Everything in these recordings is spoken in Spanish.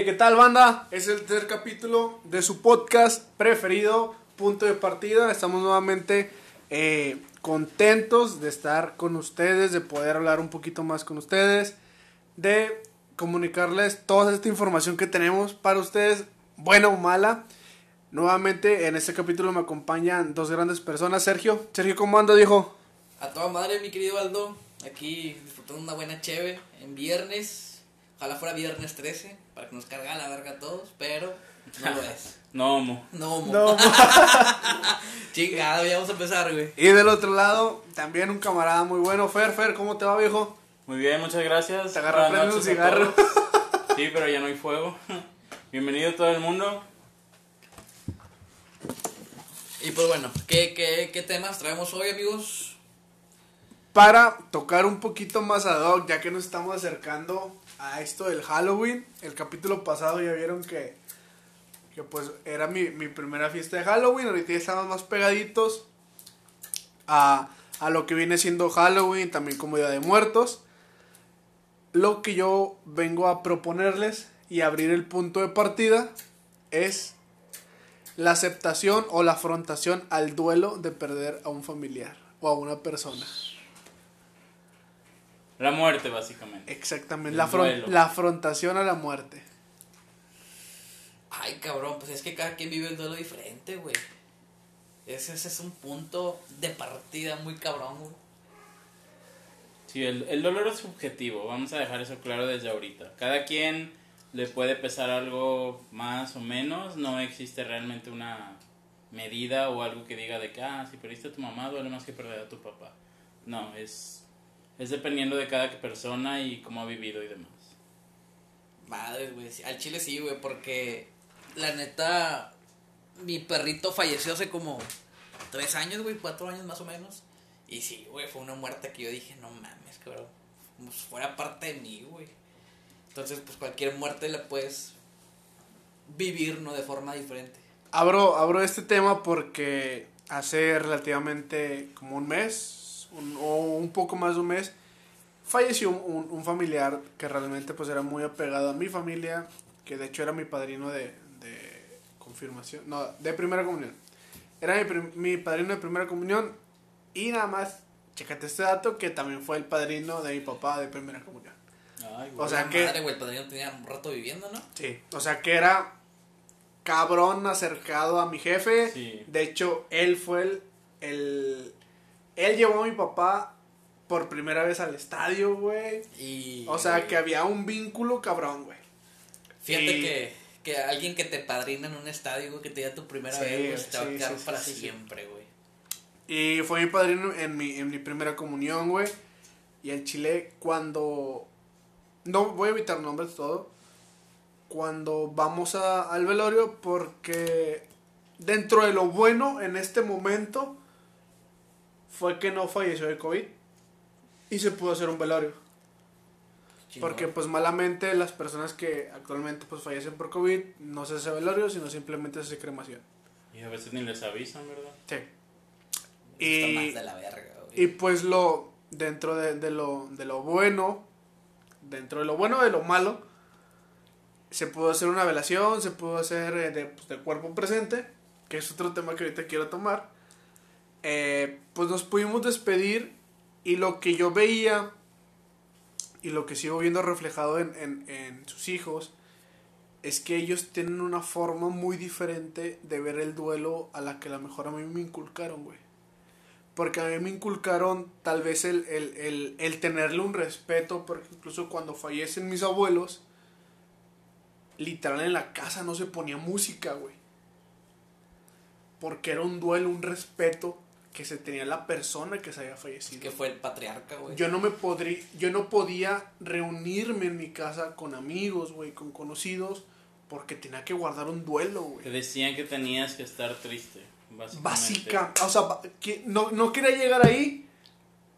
Hey, ¿qué tal, banda? Es el tercer capítulo de su podcast preferido, Punto de Partida. Estamos nuevamente eh, contentos de estar con ustedes, de poder hablar un poquito más con ustedes, de comunicarles toda esta información que tenemos para ustedes, buena o mala. Nuevamente en este capítulo me acompañan dos grandes personas. Sergio, Sergio, ¿cómo anda, dijo? A toda madre, mi querido Aldo. Aquí disfrutando una buena cheve en viernes. Ojalá fuera viernes 13 para que nos carga la verga a todos, pero no lo es. No, homo. No, mo. No. Chingado, ya vamos a empezar, güey. y del otro lado, también un camarada muy bueno, Fer, Fer, ¿cómo te va, viejo? Muy bien, muchas gracias. Te prende un cigarro. Sí, pero ya no hay fuego. Bienvenido todo el mundo. Y pues bueno, ¿qué, qué, qué temas traemos hoy, amigos? para tocar un poquito más ad hoc, ya que nos estamos acercando a esto del Halloween. El capítulo pasado ya vieron que, que pues era mi, mi primera fiesta de Halloween. Ahorita ya estamos más pegaditos a, a lo que viene siendo Halloween, también como Día de Muertos. Lo que yo vengo a proponerles y abrir el punto de partida es la aceptación o la afrontación al duelo de perder a un familiar o a una persona. La muerte, básicamente. Exactamente, la, la afrontación a la muerte. Ay, cabrón, pues es que cada quien vive el duelo diferente, güey. Ese, ese es un punto de partida muy cabrón, güey. Sí, el, el dolor es subjetivo. Vamos a dejar eso claro desde ahorita. Cada quien le puede pesar algo más o menos. No existe realmente una medida o algo que diga de que, ah, si perdiste a tu mamá, duele más que perder a tu papá. No, es, es dependiendo de cada persona y cómo ha vivido y demás. Madre, güey. sí, Al chile sí, güey, porque la neta, mi perrito falleció hace como tres años, güey, cuatro años más o menos. Y sí, güey, fue una muerte que yo dije, no mames, cabrón. Si fuera parte de mí, güey. Entonces, pues cualquier muerte la puedes vivir, ¿no? De forma diferente. Abro, abro este tema porque hace relativamente como un mes, un- o un poco más de un mes, falleció un, un familiar que realmente pues era muy apegado a mi familia, que de hecho era mi padrino de, de confirmación, no, de primera comunión. Era mi, prim- mi padrino de primera comunión y nada más, chécate este dato, que también fue el padrino de mi papá de primera comunión. Ay, O sea que- Madre, güey, el padrino tenía un rato viviendo, ¿no? Sí, o sea que era cabrón acercado a mi jefe. Sí. De hecho, él fue el, el- Él llevó a mi papá por primera vez al estadio, güey. Y. O sea que había un vínculo cabrón, güey. Fíjate y- que, que alguien que te padrina en un estadio, güey, que te da tu primera Sí, vez, güey, te va sí, a quedar sí, para siempre, güey. Y fue mi padrino en mi, en mi primera comunión, güey. Y el chile, cuando. No voy a evitar nombres todo. Cuando vamos a- al velorio, porque dentro de lo bueno en este momento fue que no falleció de COVID y se pudo hacer un velorio. Porque pues malamente las personas que actualmente pues fallecen por COVID no se hace velorio, sino simplemente se hace cremación. Y a veces ni les avisan, ¿verdad? Sí. Y, más de la verga, güey. y pues lo, dentro de, de lo, de lo bueno, dentro de lo bueno de lo malo, se pudo hacer una velación, se pudo hacer eh, de, pues, de cuerpo presente, que es otro tema que ahorita quiero tomar. Eh, pues nos pudimos despedir y lo que yo veía y lo que sigo viendo reflejado en, en, en sus hijos es que ellos tienen una forma muy diferente de ver el duelo a la que a lo mejor a mí me inculcaron, güey. Porque a mí me inculcaron tal vez el, el, el, el tenerle un respeto, porque incluso cuando fallecen mis abuelos, literal en la casa no se ponía música, güey. Porque era un duelo, un respeto que se tenía la persona que se había fallecido. Que fue el patriarca, güey. Yo no me podría, yo no podía reunirme en mi casa con amigos, güey, con conocidos, porque tenía que guardar un duelo, Te güey. decían que tenías que estar triste, básicamente. Básica, o sea, que no, no quería llegar ahí,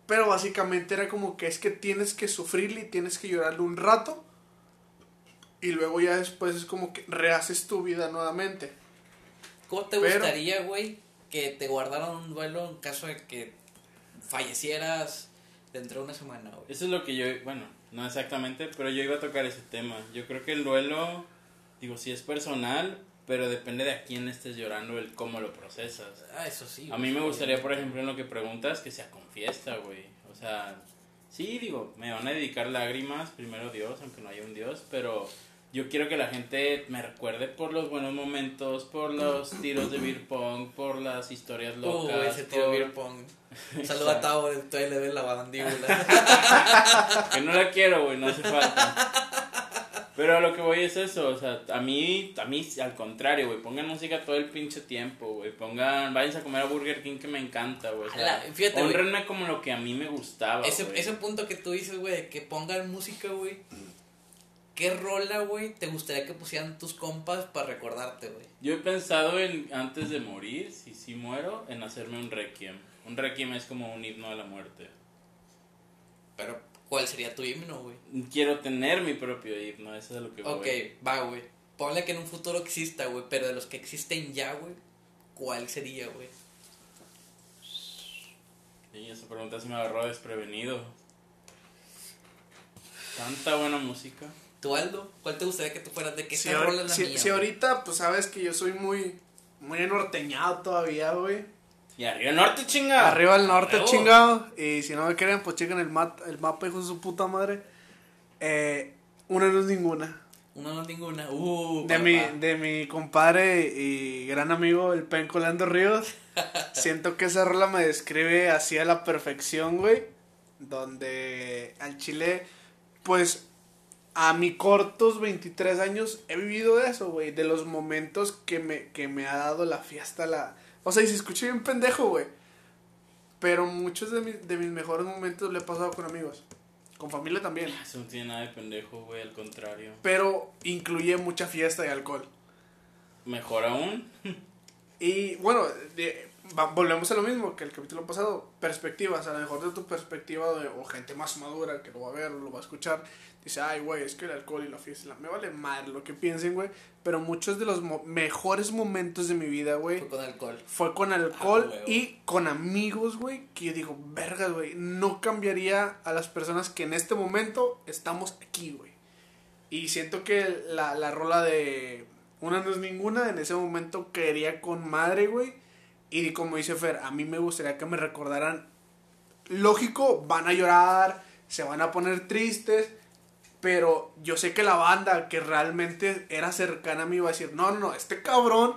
pero básicamente era como que es que tienes que sufrirle y tienes que llorarle un rato, y luego ya después es como que rehaces tu vida nuevamente. ¿Cómo te Pero- gustaría, güey, que te guardaran un duelo en caso de que fallecieras dentro de una semana, güey? Eso es lo que yo, bueno, no exactamente, pero yo iba a tocar ese tema. Yo creo que el duelo digo, sí es personal, pero depende de a quién estés llorando, el cómo lo procesas. Ah, eso sí. A mí me gustaría, por ejemplo, en lo que preguntas, que sea con fiesta, güey. O sea, sí, digo, me van a dedicar lágrimas, primero Dios, aunque no haya un Dios, pero yo quiero que la gente me recuerde por los buenos momentos, por los tiros de beer pong, por las historias locas. Uh, ese tío por- beer pong. Saluda a Tavo, todavía le ves la mandíbula. Que no la quiero, güey, no hace falta. Pero a lo que voy es eso, o sea, a mí, a mí al contrario, güey, pongan música todo el pinche tiempo, güey, pongan, váyanse a comer a Burger King que me encanta, güey, o sea, honrenme como lo que a mí me gustaba, ese, ese punto que tú dices, güey, que pongan música, güey. ¿Qué rola, güey, te gustaría que pusieran tus compas para recordarte, güey? Yo he pensado en, antes de morir, si sí muero, en hacerme un requiem. Un requiem es como un himno a la muerte. Pero, ¿cuál sería tu himno, güey? Quiero tener mi propio himno, eso es lo que voy. Ok, va, güey. Ponle que en un futuro exista, güey, pero de los que existen ya, güey, ¿cuál sería, güey? Y esa pregunta se me agarró desprevenido. Tanta buena música. ¿Tú, Aldo? ¿Cuál te gustaría que tú fueras? ¿De qué Si, ahor- rola es la si- mía? si ahorita, pues sabes que yo soy muy, muy enorteñado todavía, güey. Y arriba norte, chinga. Arriba al norte, chingado. Y si no me creen, pues chequen el, mat- el mapa, hijo de su puta madre. Eh, una no es ninguna. Una no ninguna. Uh, De papá. mi, de mi compadre y gran amigo, el Penco Lando Ríos. Siento que esa rola me describe así a la perfección, güey. Donde al chile, pues, a mis cortos 23 años he vivido eso, güey. De los momentos que me, que me ha dado la fiesta, la... O sea, y se escucha bien pendejo, güey. Pero muchos de, mis- de mis mejores momentos lo he pasado con amigos. Con familia también. Eso no tiene nada de pendejo, güey, al contrario. Pero incluye mucha fiesta y alcohol. Mejor aún. Y bueno, de- volvemos a lo mismo que el capítulo pasado. Perspectivas, a lo mejor de tu perspectiva de- o gente más madura que lo va a ver o lo va a escuchar. Dice, ay, güey, es que el alcohol y la fiesta, la- me vale madre lo que piensen, güey. Pero muchos de los mo- mejores momentos de mi vida, güey, Fue con alcohol. fue con alcohol Ah, y con amigos, güey. Que yo digo, vergas, güey, no cambiaría a las personas que en este momento estamos aquí, güey. Y siento que la, la rola de Una no es ninguna, en ese momento quería con madre, güey. Y como dice Fer, a mí me gustaría que me recordaran. Lógico, van a llorar, se van a poner tristes. Pero yo sé que la banda que realmente era cercana a mí iba a decir, no, no, no, este cabrón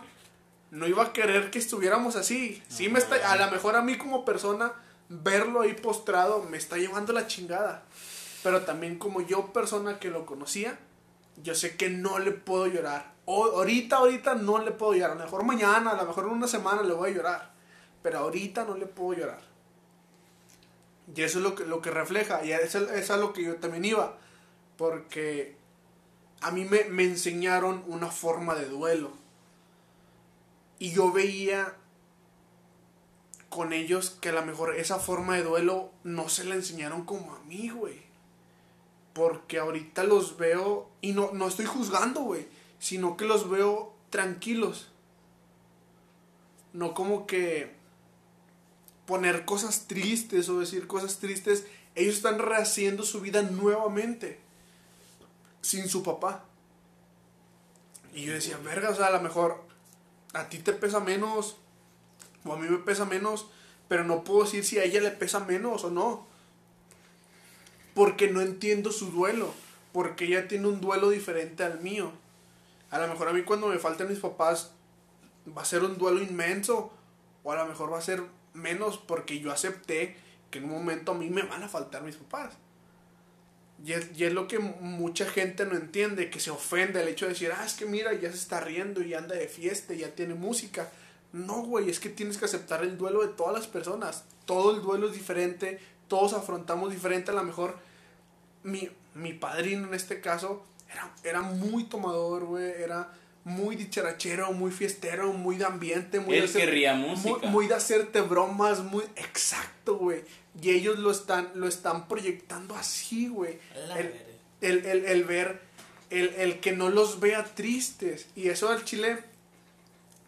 no iba a querer que estuviéramos así. Sí me está, a lo mejor a mí como persona, verlo ahí postrado me está llevando la chingada. Pero también como yo persona que lo conocía, yo sé que no le puedo llorar. Ahorita, ahorita no le puedo llorar. A lo mejor mañana, a lo mejor en una semana le voy a llorar. Pero ahorita no le puedo llorar. Y eso es lo que, lo que refleja. Y eso es a lo que yo también iba. Porque a mí me, me enseñaron una forma de duelo. Y yo veía con ellos que a lo mejor esa forma de duelo no se la enseñaron como a mí, güey. Porque ahorita los veo, y no, no estoy juzgando, güey, sino que los veo tranquilos. No como que poner cosas tristes o decir cosas tristes. Ellos están rehaciendo su vida nuevamente. Sin su papá. Y yo decía, verga, o sea, a lo mejor a ti te pesa menos. O a mí me pesa menos. Pero no puedo decir si a ella le pesa menos o no. Porque no entiendo su duelo. Porque ella tiene un duelo diferente al mío. A lo mejor a mí cuando me falten mis papás va a ser un duelo inmenso. O a lo mejor va a ser menos porque yo acepté que en un momento a mí me van a faltar mis papás. Y es, y es lo que mucha gente no entiende, que se ofende el hecho de decir, ah, es que mira, ya se está riendo y anda de fiesta y ya tiene música. No, güey, es que tienes que aceptar el duelo de todas las personas. Todo el duelo es diferente, todos afrontamos diferente. A lo mejor mi, mi padrino en este caso era, era muy tomador, güey, era muy dicharachero, muy fiestero, muy de ambiente, muy Él de hacer- querría muy, música. muy de hacerte bromas, muy exacto, güey. Y ellos lo están, lo están proyectando así, güey. El, el, el, el ver, el, el que no los vea tristes. Y eso al chile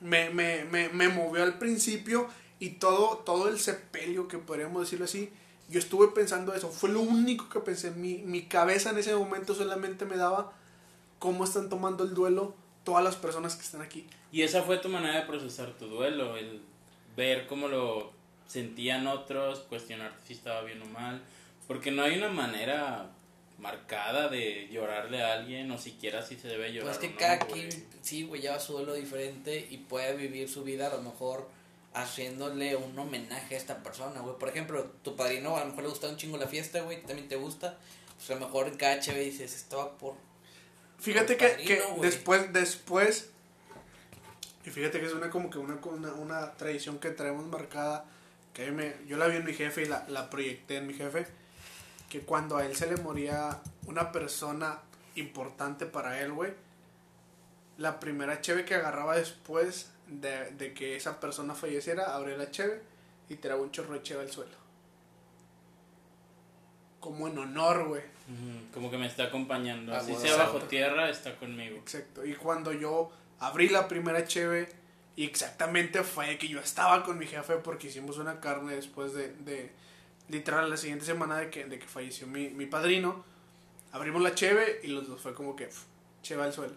me, me, me, me movió al principio y todo, todo el sepelio, que podríamos decirlo así, yo estuve pensando eso. Fue lo único que pensé. Mi, mi cabeza en ese momento solamente me daba cómo están tomando el duelo todas las personas que están aquí. Y esa fue tu manera de procesar tu duelo, el ver cómo lo sentían otros, cuestionar si estaba bien o mal, porque no hay una manera marcada de llorarle a alguien o siquiera si se debe llorar. Pues que o no, cada güey. quien, sí, güey, lleva su duelo diferente y puede vivir su vida a lo mejor haciéndole un homenaje a esta persona, güey. Por ejemplo, tu padrino a lo mejor le gusta un chingo la fiesta, güey, también te gusta. Pues a lo mejor en cada HB dices, esto va por... Fíjate Por que, padrino, que güey. después, después, y fíjate que es una como que una, una, una tradición que traemos marcada, que me, yo la vi en mi jefe y la, la proyecté en mi jefe, que cuando a él se le moría una persona importante para él, güey, la primera cheve que agarraba después de, de que esa persona falleciera, abría la cheve y tiraba un chorro de cheve al suelo. Como en honor, güey. Como que me está acompañando. Ah, Así sea bajo tierra, está conmigo. Exacto. Y cuando yo abrí la primera cheve, y exactamente fue que yo estaba con mi jefe porque hicimos una carne después de, de literal, la siguiente semana de que, de que falleció mi, mi padrino. Abrimos la cheve y los dos fue como que, cheve al suelo.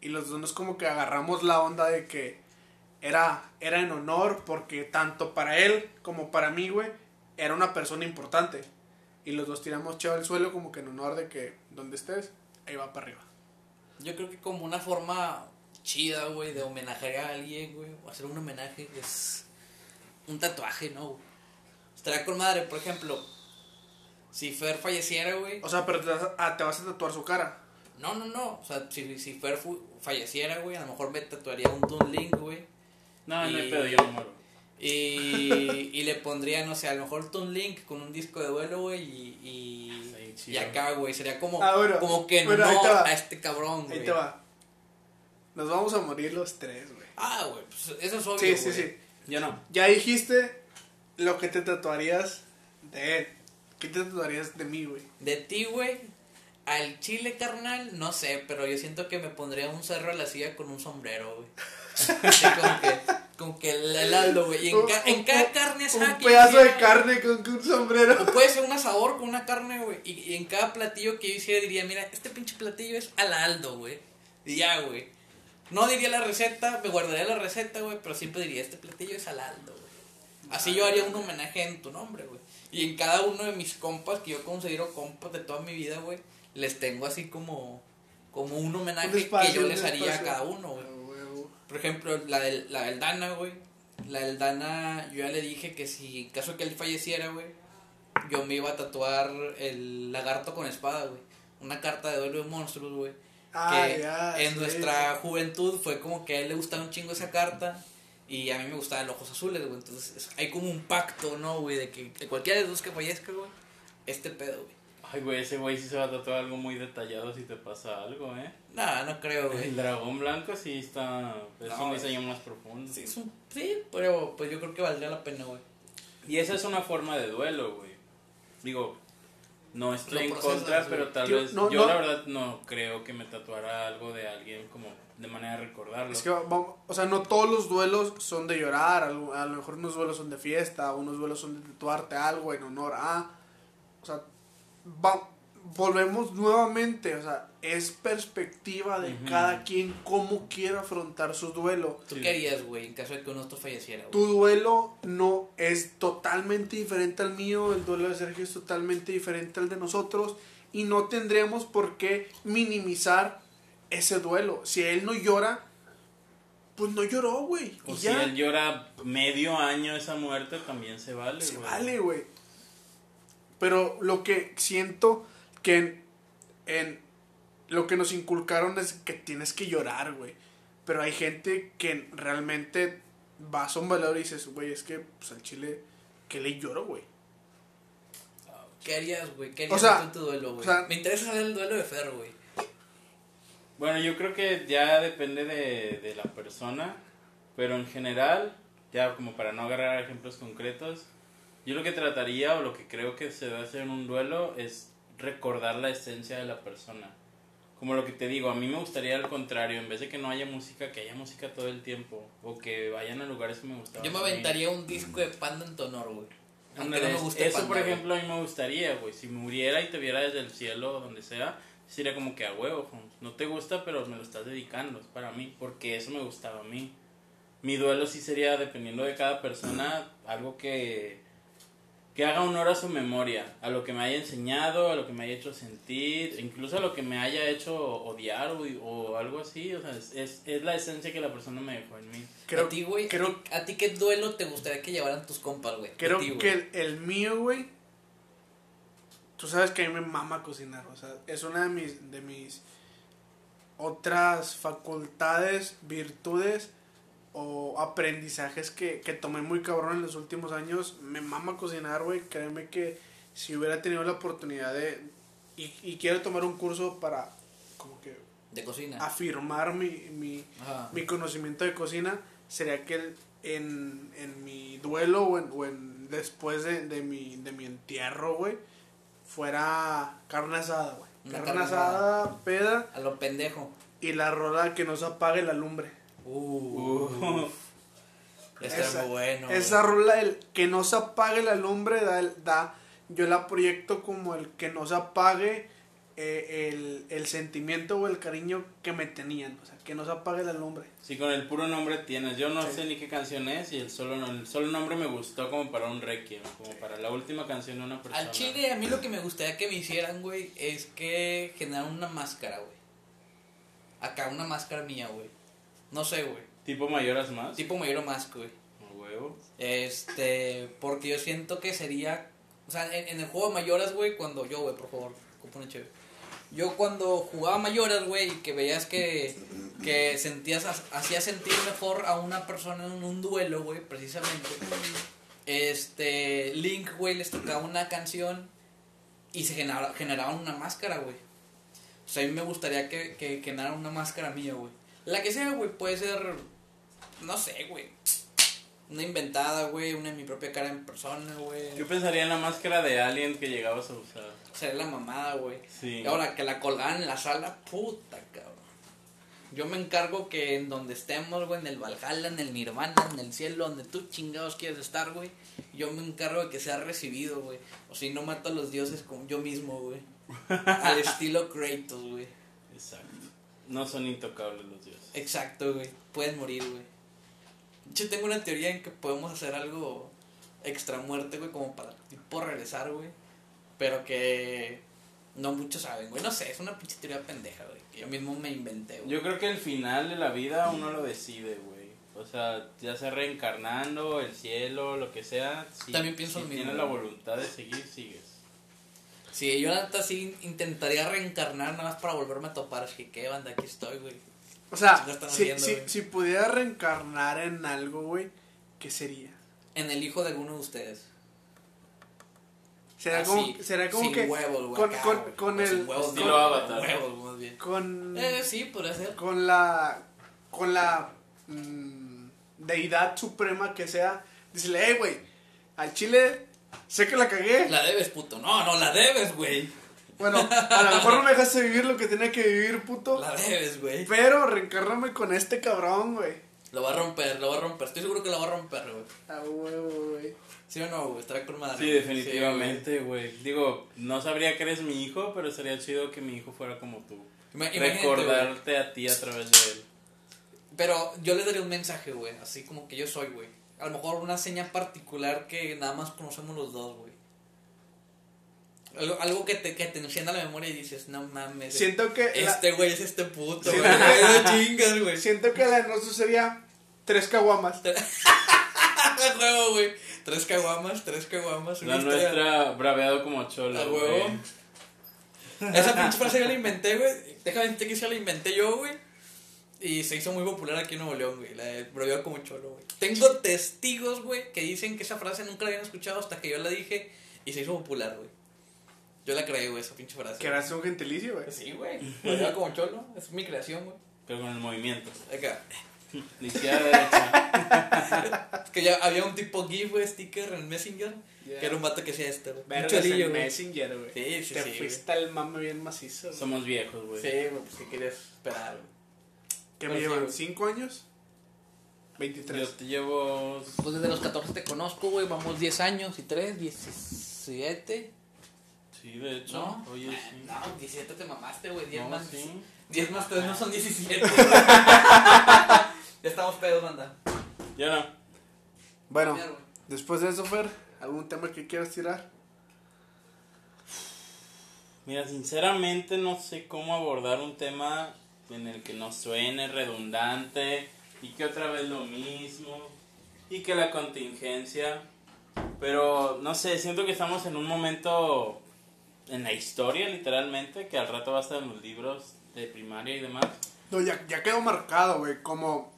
Y los dos nos como que agarramos la onda de que era, era en honor porque tanto para él como para mí, güey, era una persona importante. Y los dos tiramos cheve al suelo como que en honor de que donde estés, ahí va para arriba. Yo creo que como una forma chida, güey, de homenajear a alguien, güey, o hacer un homenaje es un tatuaje, ¿no? güey? Estaría con madre, por ejemplo, si Fer falleciera, güey. O sea, pero te vas, a, ah, te vas a tatuar su cara. No, no, no. O sea, si, si Fer falleciera, güey, a lo mejor me tatuaría un Toon Link, güey. No, no hay pedo, yo no muero. Y, y le pondría, no sé, a lo mejor Toon Link con un disco de duelo, güey, y, y, Sí, y acá, güey, sería como, Ah, bueno. como que Bueno, no a este cabrón, güey. Ahí te va. Nos vamos a morir los tres, güey. Ah, güey, pues eso es obvio, Sí, sí, güey. sí. Yo no. Ya dijiste lo que te tatuarías de él. ¿Qué te tatuarías de mí, güey? De ti, güey, al chile, carnal, no sé, pero yo siento que me pondría un cerro a la silla con un sombrero, güey. Como que, como que el helado, güey. Y en, ca- en cada carne asada Un pedazo de carne con un sombrero. O puede ser un asador con una carne, güey. Y, y en cada platillo que yo hiciera diría, mira, este pinche platillo es al Aldo, güey. Y ya, güey. No diría la receta, me guardaría la receta, güey, pero siempre diría, este platillo es al Aldo, güey. Así yo haría un homenaje en tu nombre, güey. Y en cada uno de mis compas, que yo considero compas de toda mi vida, güey, les tengo así como, como un homenaje Un espacio, que yo les haría a cada uno, güey. Por ejemplo, la del, la del Dana, güey. La del Dana, yo ya le dije que si en caso que él falleciera, güey, yo me iba a tatuar el lagarto con espada, güey. Una carta de duelo de monstruos, güey. Ah, que ya, en sí, nuestra juventud fue como que a él le gustaba un chingo esa carta y a mí me gustaban los ojos azules, güey. Entonces es- hay como un pacto, ¿no, güey? De que cualquiera de los dos que fallezca, güey, este pedo, güey. Ay, güey, ese güey sí se va a tatuar algo muy detallado si te pasa algo, ¿eh? Nah, no creo, güey. El dragón blanco sí está. Es No, un diseño más profundo. Sí, es un- sí, pero pues yo creo que valdría la pena, güey. Y esa es una forma de duelo, güey. Digo, no estoy Lo en procesas, contra, güey. pero tal Tío, vez. no, yo no. la verdad no creo que me tatuara algo de alguien como de manera de recordarlo. Es que vamos, o sea, no todos los duelos son de llorar, a lo, a lo mejor unos duelos son de fiesta, unos duelos son de tatuarte algo en honor a, o sea, va- volvemos nuevamente, o sea, es perspectiva de cada quien cómo quiere afrontar su duelo. ¿Tú qué harías, güey, en caso de que uno falleciera, güey? Tu duelo no es totalmente diferente al mío, el duelo de Sergio es totalmente diferente al de nosotros y no tendríamos por qué minimizar ese duelo. Si él no llora, pues no lloró, güey. o Y si ya. él llora medio año esa muerte, también se vale, Se güey. vale, güey. Pero lo que siento que en, en lo que nos inculcaron es que tienes que llorar, güey. Pero hay gente que realmente vas a un valor y dices, güey, es que pues al chile, ¿qué le lloro, güey? ¿Qué harías, güey? ¿Qué O harías sea, tú en tu duelo, güey? o sea- Me interesa saber el duelo de Fer, güey. Bueno, yo creo que ya depende de, de la persona, pero en general, ya como para no agarrar ejemplos concretos, yo lo que trataría o lo que creo que se debe hacer en un duelo es recordar la esencia de la persona. Como lo que te digo, a mí me gustaría al contrario, en vez de que no haya música, que haya música todo el tiempo, o que vayan a lugares que me gustaban. Yo me aventaría un disco de Panda en tu honor, güey. Aunque no me guste eso Panda, por güey. ejemplo a mí me gustaría, güey, si muriera y te viera desde el cielo o donde sea, sería como que a huevo. No te gusta, pero me lo estás dedicando, es para mí, porque eso me gustaba a mí. Mi duelo sí sería, dependiendo de cada persona, algo que, que haga honor a su memoria, a lo que me haya enseñado, a lo que me haya hecho sentir, incluso a lo que me haya hecho odiar o, o algo así. O sea, es, es, es la esencia que la persona me dejó en mí. Creo, a ti, güey, creo, a, ti, a ti qué duelo te gustaría que llevaran tus compas, güey. creo A ti, güey. que el, el mío, güey. Tú sabes que a mí me mama cocinar. O sea, es una de mis, de mis otras facultades, virtudes o aprendizajes que, que tomé muy cabrón en los últimos años. Me mama cocinar, güey. Créeme que si hubiera tenido la oportunidad de. Y, y quiero tomar un curso para. Como que. De cocina. Afirmar mi, mi, mi conocimiento de cocina sería que el- en, en mi duelo o en, o en- después de, de mi, de mi entierro, güey, fuera carne asada, güey. Carne, carne asada, peda A lo pendejo. y la rola que nos apague la lumbre. Uh. Está Esa- muy bueno. Esa rola, el que no se apague la lumbre, da, el- da yo la proyecto como el que no se apague eh, el, el sentimiento o el cariño que me tenían. O sea, que no se apague la lumbre. Sí, con el puro nombre tienes. Yo no Sí. sé ni qué canción es y el solo, el solo nombre me gustó como para un requiem, como para la última canción de una persona. Al chile, a mí lo que me gustaría que me hicieran, güey, es que generaran una máscara, güey. Acá, una máscara mía, güey. No sé, güey. ¿Tipo mayoras más? Tipo Mayor Mask, güey. Huevo. Este, porque yo siento que sería, o sea, en, en el juego de Mayoras, güey, cuando yo, güey, por favor, una chévere. Yo cuando jugaba Mayoras, güey, y que veías que, que sentías, hacía sentir mejor a una persona en un duelo, güey, precisamente. Este, Link, güey, les tocaba una canción y se generaba, generaban una máscara, güey. O sea, a mí me gustaría que, que generaran una máscara mía, güey. La que sea, güey, puede ser, no sé, güey. Una inventada, güey, una en mi propia cara en persona, güey. Yo pensaría en la máscara de Alien que llegabas a usar. Sería la mamada, güey. Sí. Y ahora que la colgaran en la sala, puta, cabrón. Yo me encargo que en donde estemos, güey, en el Valhalla, en el Nirvana, en el cielo, donde tú chingados quieres estar, güey. Yo me encargo de que sea recibido, güey. O si no mato a los dioses como yo mismo, güey. Al estilo Kratos, güey. Exacto. No son intocables los dioses. Exacto, güey. Puedes morir, güey. Yo tengo una teoría en que podemos hacer algo extra muerte, güey, como para tipo regresar, güey. Pero que no muchos saben, güey. No sé, es una pinche teoría pendeja, güey. Que yo mismo me inventé, güey. Yo creo que el final de la vida uno lo decide, güey. O sea, ya sea reencarnando, el cielo, lo que sea. Si, También pienso si mismo, tienes la voluntad de seguir, sigues. Sí, yo la neta sí intentaría reencarnar nada más para volverme a topar. Así que, ¿qué banda? Aquí estoy, güey. O sea, si, si, si pudiera reencarnar en algo, güey, ¿qué sería? En el hijo de alguno de ustedes. Será Así, como, será como sin que huevos, güey, con, acá, con, güey. con el huevos, estilo no, Avatar. huevos, más bien. con Eh, sí, podría ser. con la con la mm, deidad suprema que sea, dísele, hey, güey, al chile sé que la cagué. La debes, puto. No, no, la debes, güey. Bueno, a lo mejor no me dejaste vivir lo que tenía que vivir, puto. La debes, güey. Pero reencárname con este cabrón, güey. Lo va a romper, lo va a romper. Estoy seguro que lo va a romper, güey. A huevo, güey. ¿Sí o no, güey? Estará con madre. Sí, definitivamente, güey. Digo, no sabría que eres mi hijo, pero sería chido que mi hijo fuera como tú. Imagínate. Recordarte a ti a través de él. Pero yo le daría un mensaje, güey. Así como que yo soy, güey. A lo mejor una seña particular que nada más conocemos los dos, güey. Algo, algo que, te, que te encienda la memoria y dices, no mames. Siento que Este güey es este puto, güey. No chingas, güey. siento que la de nosotros sería tres caguamas. Huevo, güey. Tres caguamas, tres caguamas. La historia- nuestra braveado como cholo. A huevo. Esa pinche frase yo la inventé, güey. Déjame decirte que esa la inventé yo, güey. Y se hizo muy popular aquí en Nuevo León, güey. La de como cholo, güey. Tengo testigos, güey, que dicen que esa frase nunca la habían escuchado hasta que yo la dije y se hizo popular, güey. Yo la creé, güey, esa pinche frase. Que eras un gentilicio, güey. Sí, güey. Bromear como cholo. Es mi creación, güey. Pero con el movimiento. Acá. De izquierda derecha. Es que ya había un tipo GIF, güey, sticker en Messenger. Yeah. Que era un vato que hacía esto, güey. Cholillo, güey. Messenger, güey. Sí, sí, Te sí, fuiste al mame bien macizo. güey. Somos viejos, güey. Sí, güey, pues si querías esperar, güey. ¿Qué me llevan? ¿Cinco años? 23. Yo te llevo. Pues desde los 14 te conozco, güey. Vamos 10 años y 3, 17. Sí, de hecho. ¿No? Oye, sí. No, 17 te mamaste, güey. 10 No, más. sí. 10 más 3 no son 17. ya estamos pedos, banda. Yo no. Bueno, güey. después de eso, Fer, ¿algún tema que quieras tirar? Mira, sinceramente no sé cómo abordar un tema en el que no suene redundante y que otra vez lo mismo y que la contingencia. Pero no sé, siento que estamos en un momento en la historia literalmente, que al rato va a estar en los libros de primaria y demás. No, ya, ya quedó marcado, güey, como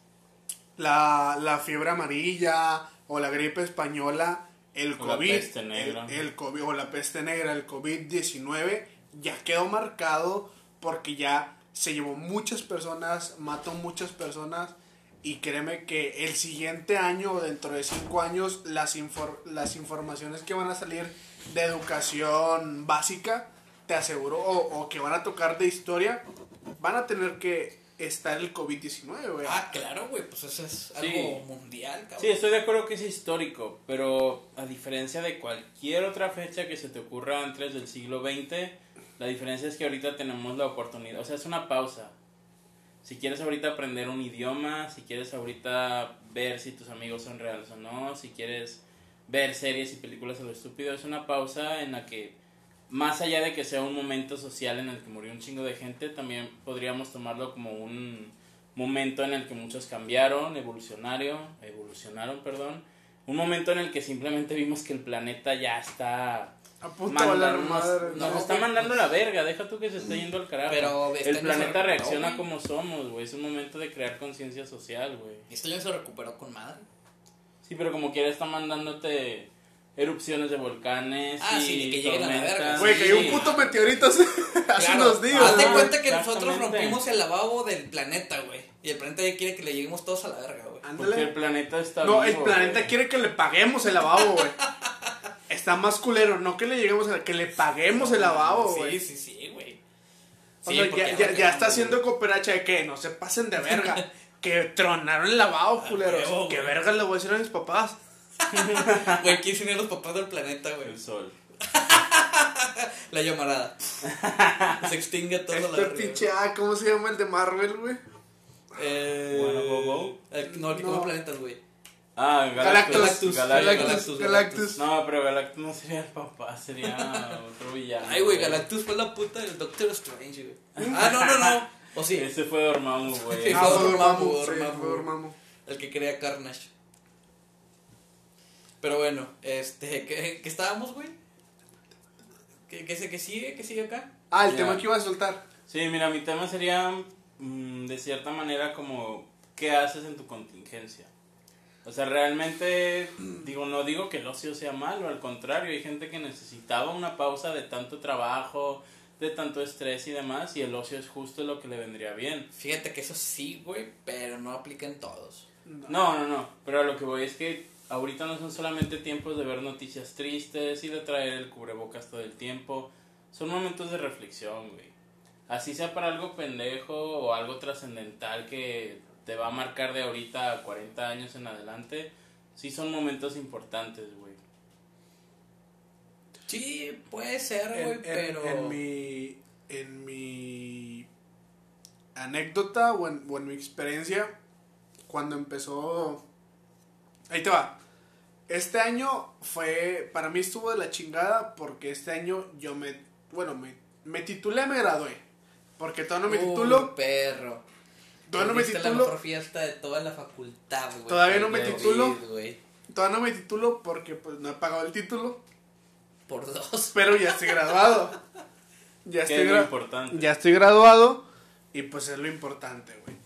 la, la fiebre amarilla o la gripe española, el O la COVID, peste negra. El, el COVID o la peste negra, el COVID-19, ya quedó marcado porque ya se llevó muchas personas, mató muchas personas y créeme que el siguiente año o dentro de cinco años las, infor- las informaciones que van a salir de educación básica, te aseguro, o, o que van a tocar de historia, van a tener que estar el COVID-19, güey. Ah, claro, güey. Pues eso es algo Sí. mundial, cabrón. Sí, estoy de acuerdo que es histórico, pero a diferencia de cualquier otra fecha que se te ocurra antes del siglo XX, la diferencia es que ahorita tenemos la oportunidad, o sea, es una pausa. Si quieres ahorita aprender un idioma, si quieres ahorita ver si tus amigos son reales o no, si quieres ver series y películas a lo estúpido, es una pausa en la que, más allá de que sea un momento social en el que murió un chingo de gente, también podríamos tomarlo como un momento en el que muchos cambiaron, evolucionario, evolucionaron, perdón, un momento en el que simplemente vimos que el planeta ya está a punto de valer mandándonos- madre. nos No, está güey, mandando pues- la verga, deja tú que se esté yendo al carajo. Pero el planeta reacciona güey. como somos, güey, es un momento de crear conciencia social, güey. Este año se recuperó con madre. Sí, pero como quiera está mandándote erupciones de volcanes Ah, y sí, que lleguen a la verga. Güey, Sí. cayó un puto meteorito hace, unos días. Haz de cuenta que nosotros rompimos el lavabo del planeta, güey. Y el planeta ya quiere que le lleguemos todos a la verga, güey. Porque el planeta está No, el planeta güey. quiere que le paguemos el lavabo, güey. Está más culero, no que le lleguemos a que le paguemos el lavabo, güey. Sí, sí, sí, güey. O Sí, sea, ya, ya ya, está haciendo cooperacha de que no se pasen de verga. que tronaron el lavabo, huevo, que verga le voy a decir a mis papás. Güey, ¿quién son los papás del planeta, güey? El sol. La llamarada. Se extingue todo la Este verga. pinche, ah, ¿cómo se llama el de Marvel, güey? Eh, Bueno, go, go. el- no, el que No. come planetas, güey. Ah, Galactus. Galactus. Galactus. Galactus, Galactus. No, pero Galactus no sería el papá, sería otro villano. Ay, güey, Galactus fue la puta del Doctor Strange, güey. Ah, no, no, no. O sí, Ese fue Dormammu, güey. Ah, fue Dormammu, Dormammu, sí, Dormammu. fue Dormammu. el que crea Carnage. Pero bueno, este, ¿qué, qué estábamos, güey? ¿Qué, qué, se- qué sigue? ¿Qué sigue acá? Ah, el Ya. tema que iba a soltar. Sí, mira, mi tema sería, mm, de cierta manera, como, ¿qué haces en tu contingencia? O sea, realmente, digo, no digo que el ocio sea malo, al contrario, hay gente que necesitaba una pausa de tanto trabajo, de tanto estrés y demás, y el ocio es justo lo que le vendría bien. Fíjate que eso sí, güey, pero no aplica en todos. No, no, no, pero a lo que voy es que ahorita no son solamente tiempos de ver noticias tristes y de traer el cubrebocas todo el tiempo, son momentos de reflexión, güey. Así sea para algo pendejo o algo trascendental que te va a marcar de ahorita a 40 años en adelante, sí son momentos importantes, güey. Sí, puede ser, güey, en- pero... en mi, en mi anécdota o en, o en mi experiencia, cuando empezó... Ahí te va. Este año fue, para mí estuvo de la chingada porque este año yo me, bueno, me, me titulé, me gradué. Porque todavía no me Uy, titulo, perro. Todavía no me Tuviste la titulo, mejor fiesta de toda la facultad, güey. Todavía no me titulo. Todavía no me titulo porque pues no he pagado el título, Por dos. pero ya estoy graduado. Ya estoy gra- importante. Ya estoy graduado y pues es lo importante, güey.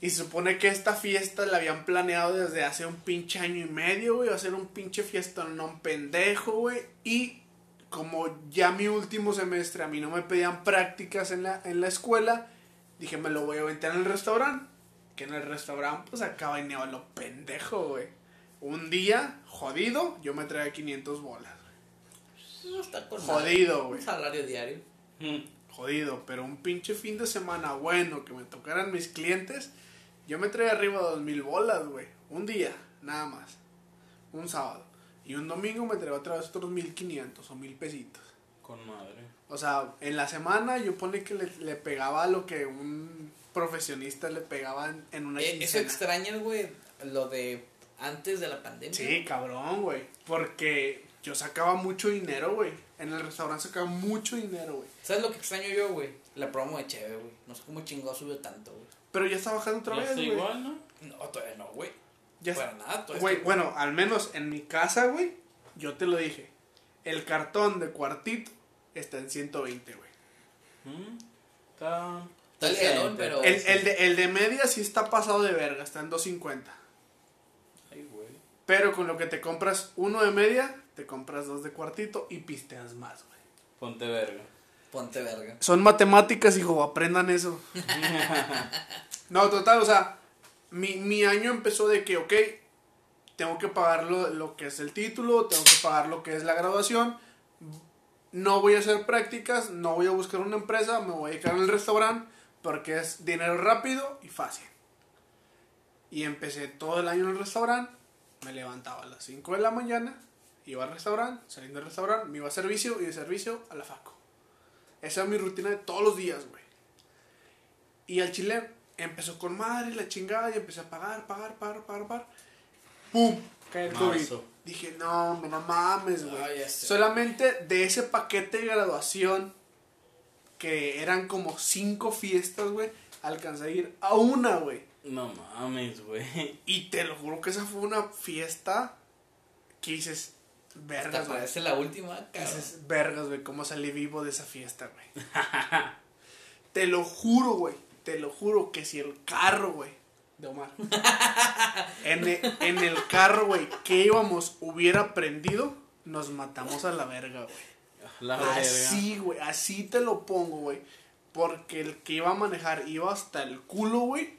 Y se supone que esta fiesta la habían planeado desde hace un pinche año y medio, güey. Va a ser un pinche fiestón, no un pendejo, güey. Y como ya mi último semestre a mí no me pedían prácticas en la, en la escuela, dije, me lo voy a aventar en el restaurante. Que en el restaurante, pues acá venía lo pendejo, güey. Un día, jodido, yo me traía 500 bolas. No está con Jodido, güey. Un salario diario. Mm. jodido, pero un pinche fin de semana bueno que me tocaran mis clientes, yo me traía arriba dos mil bolas, güey. Un día, nada más. Un sábado. Y un domingo me traía otra vez otros mil quinientos o mil pesitos. Con madre. O sea, en la semana yo pone que le, le pegaba lo que un profesionista le pegaba en, en una Eh, Eso extraña, güey, lo de antes de la pandemia. Sí, cabrón, güey. Porque yo sacaba mucho dinero, güey. En el restaurante sacaba mucho dinero, güey. ¿Sabes lo que extraño yo, güey? La promo de Cheve, güey. No sé cómo chingado subió tanto, güey. Pero ya está bajando otra Ya vez, güey. igual, ¿no? No, todavía no, güey. Ya Para está. nada, todavía Güey, bueno, al menos en mi casa, güey, yo te lo dije. El cartón de cuartito está en 120, güey. Mm, Está. Está decente. legalón, pero- El, el, de, el de media sí está pasado de verga, está en 250. Ay, güey. Pero con lo que te compras uno de media, te compras dos de cuartito y pisteas más, güey. Ponte verga. Ponte verga. Son matemáticas, hijo, aprendan eso. no, total, o sea, mi, mi año empezó de que, ok, tengo que pagar lo, lo que es el título, tengo que pagar lo que es la graduación, no voy a hacer prácticas, no voy a buscar una empresa, me voy a dedicar en el restaurante porque es dinero rápido y fácil. Y empecé todo el año en el restaurante, me levantaba a las 5 de la mañana, iba al restaurante, saliendo del restaurante, me iba a servicio y de servicio a la faco. Esa es mi rutina de todos los días, güey. Y al chile empezó con madre la chingada y empecé a pagar, pagar, pagar, pagar, pagar. ¡Pum! Cae el COVID. Dije, no, no mames, güey. Sé. Solamente de ese paquete de graduación, que eran como cinco fiestas, güey, alcancé a ir a una, güey. No mames, güey. Y te lo juro que esa fue una fiesta que dices, vergas, güey. parece la última, cabrón. Dices, vergas, güey, cómo salí vivo de esa fiesta, güey. te lo juro, güey. Te lo juro que si el carro, güey, de Omar, en el, en el carro, güey, que íbamos hubiera prendido, nos matamos a la verga, güey. La verga. Así, güey, así te lo pongo, güey. Porque el que iba a manejar iba hasta el culo, güey.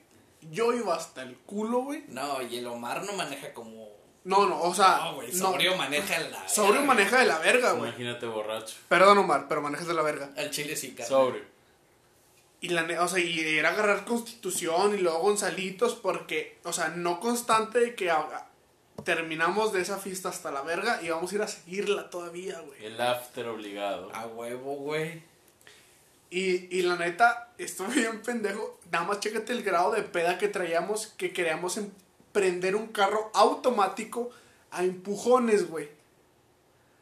Yo iba hasta el culo, güey. No, y el Omar no maneja como. No, no, o sea. No, güey. no. Sobrio maneja la. Sobrio verga. maneja de la verga, güey. Imagínate borracho. Perdón, Omar, pero manejas de la verga. Al chile sí, cabrón. Sobrio. Y la ne- o sea, y era agarrar Constitución y luego Gonzalitos porque, o sea, no constante de que haga- terminamos de esa fiesta hasta la verga y vamos a ir a seguirla todavía, güey. El after obligado. A huevo, güey. Y, y la neta, estoy bien pendejo. Nada más chécate el grado de peda que traíamos que queríamos emprender un carro automático a empujones, güey.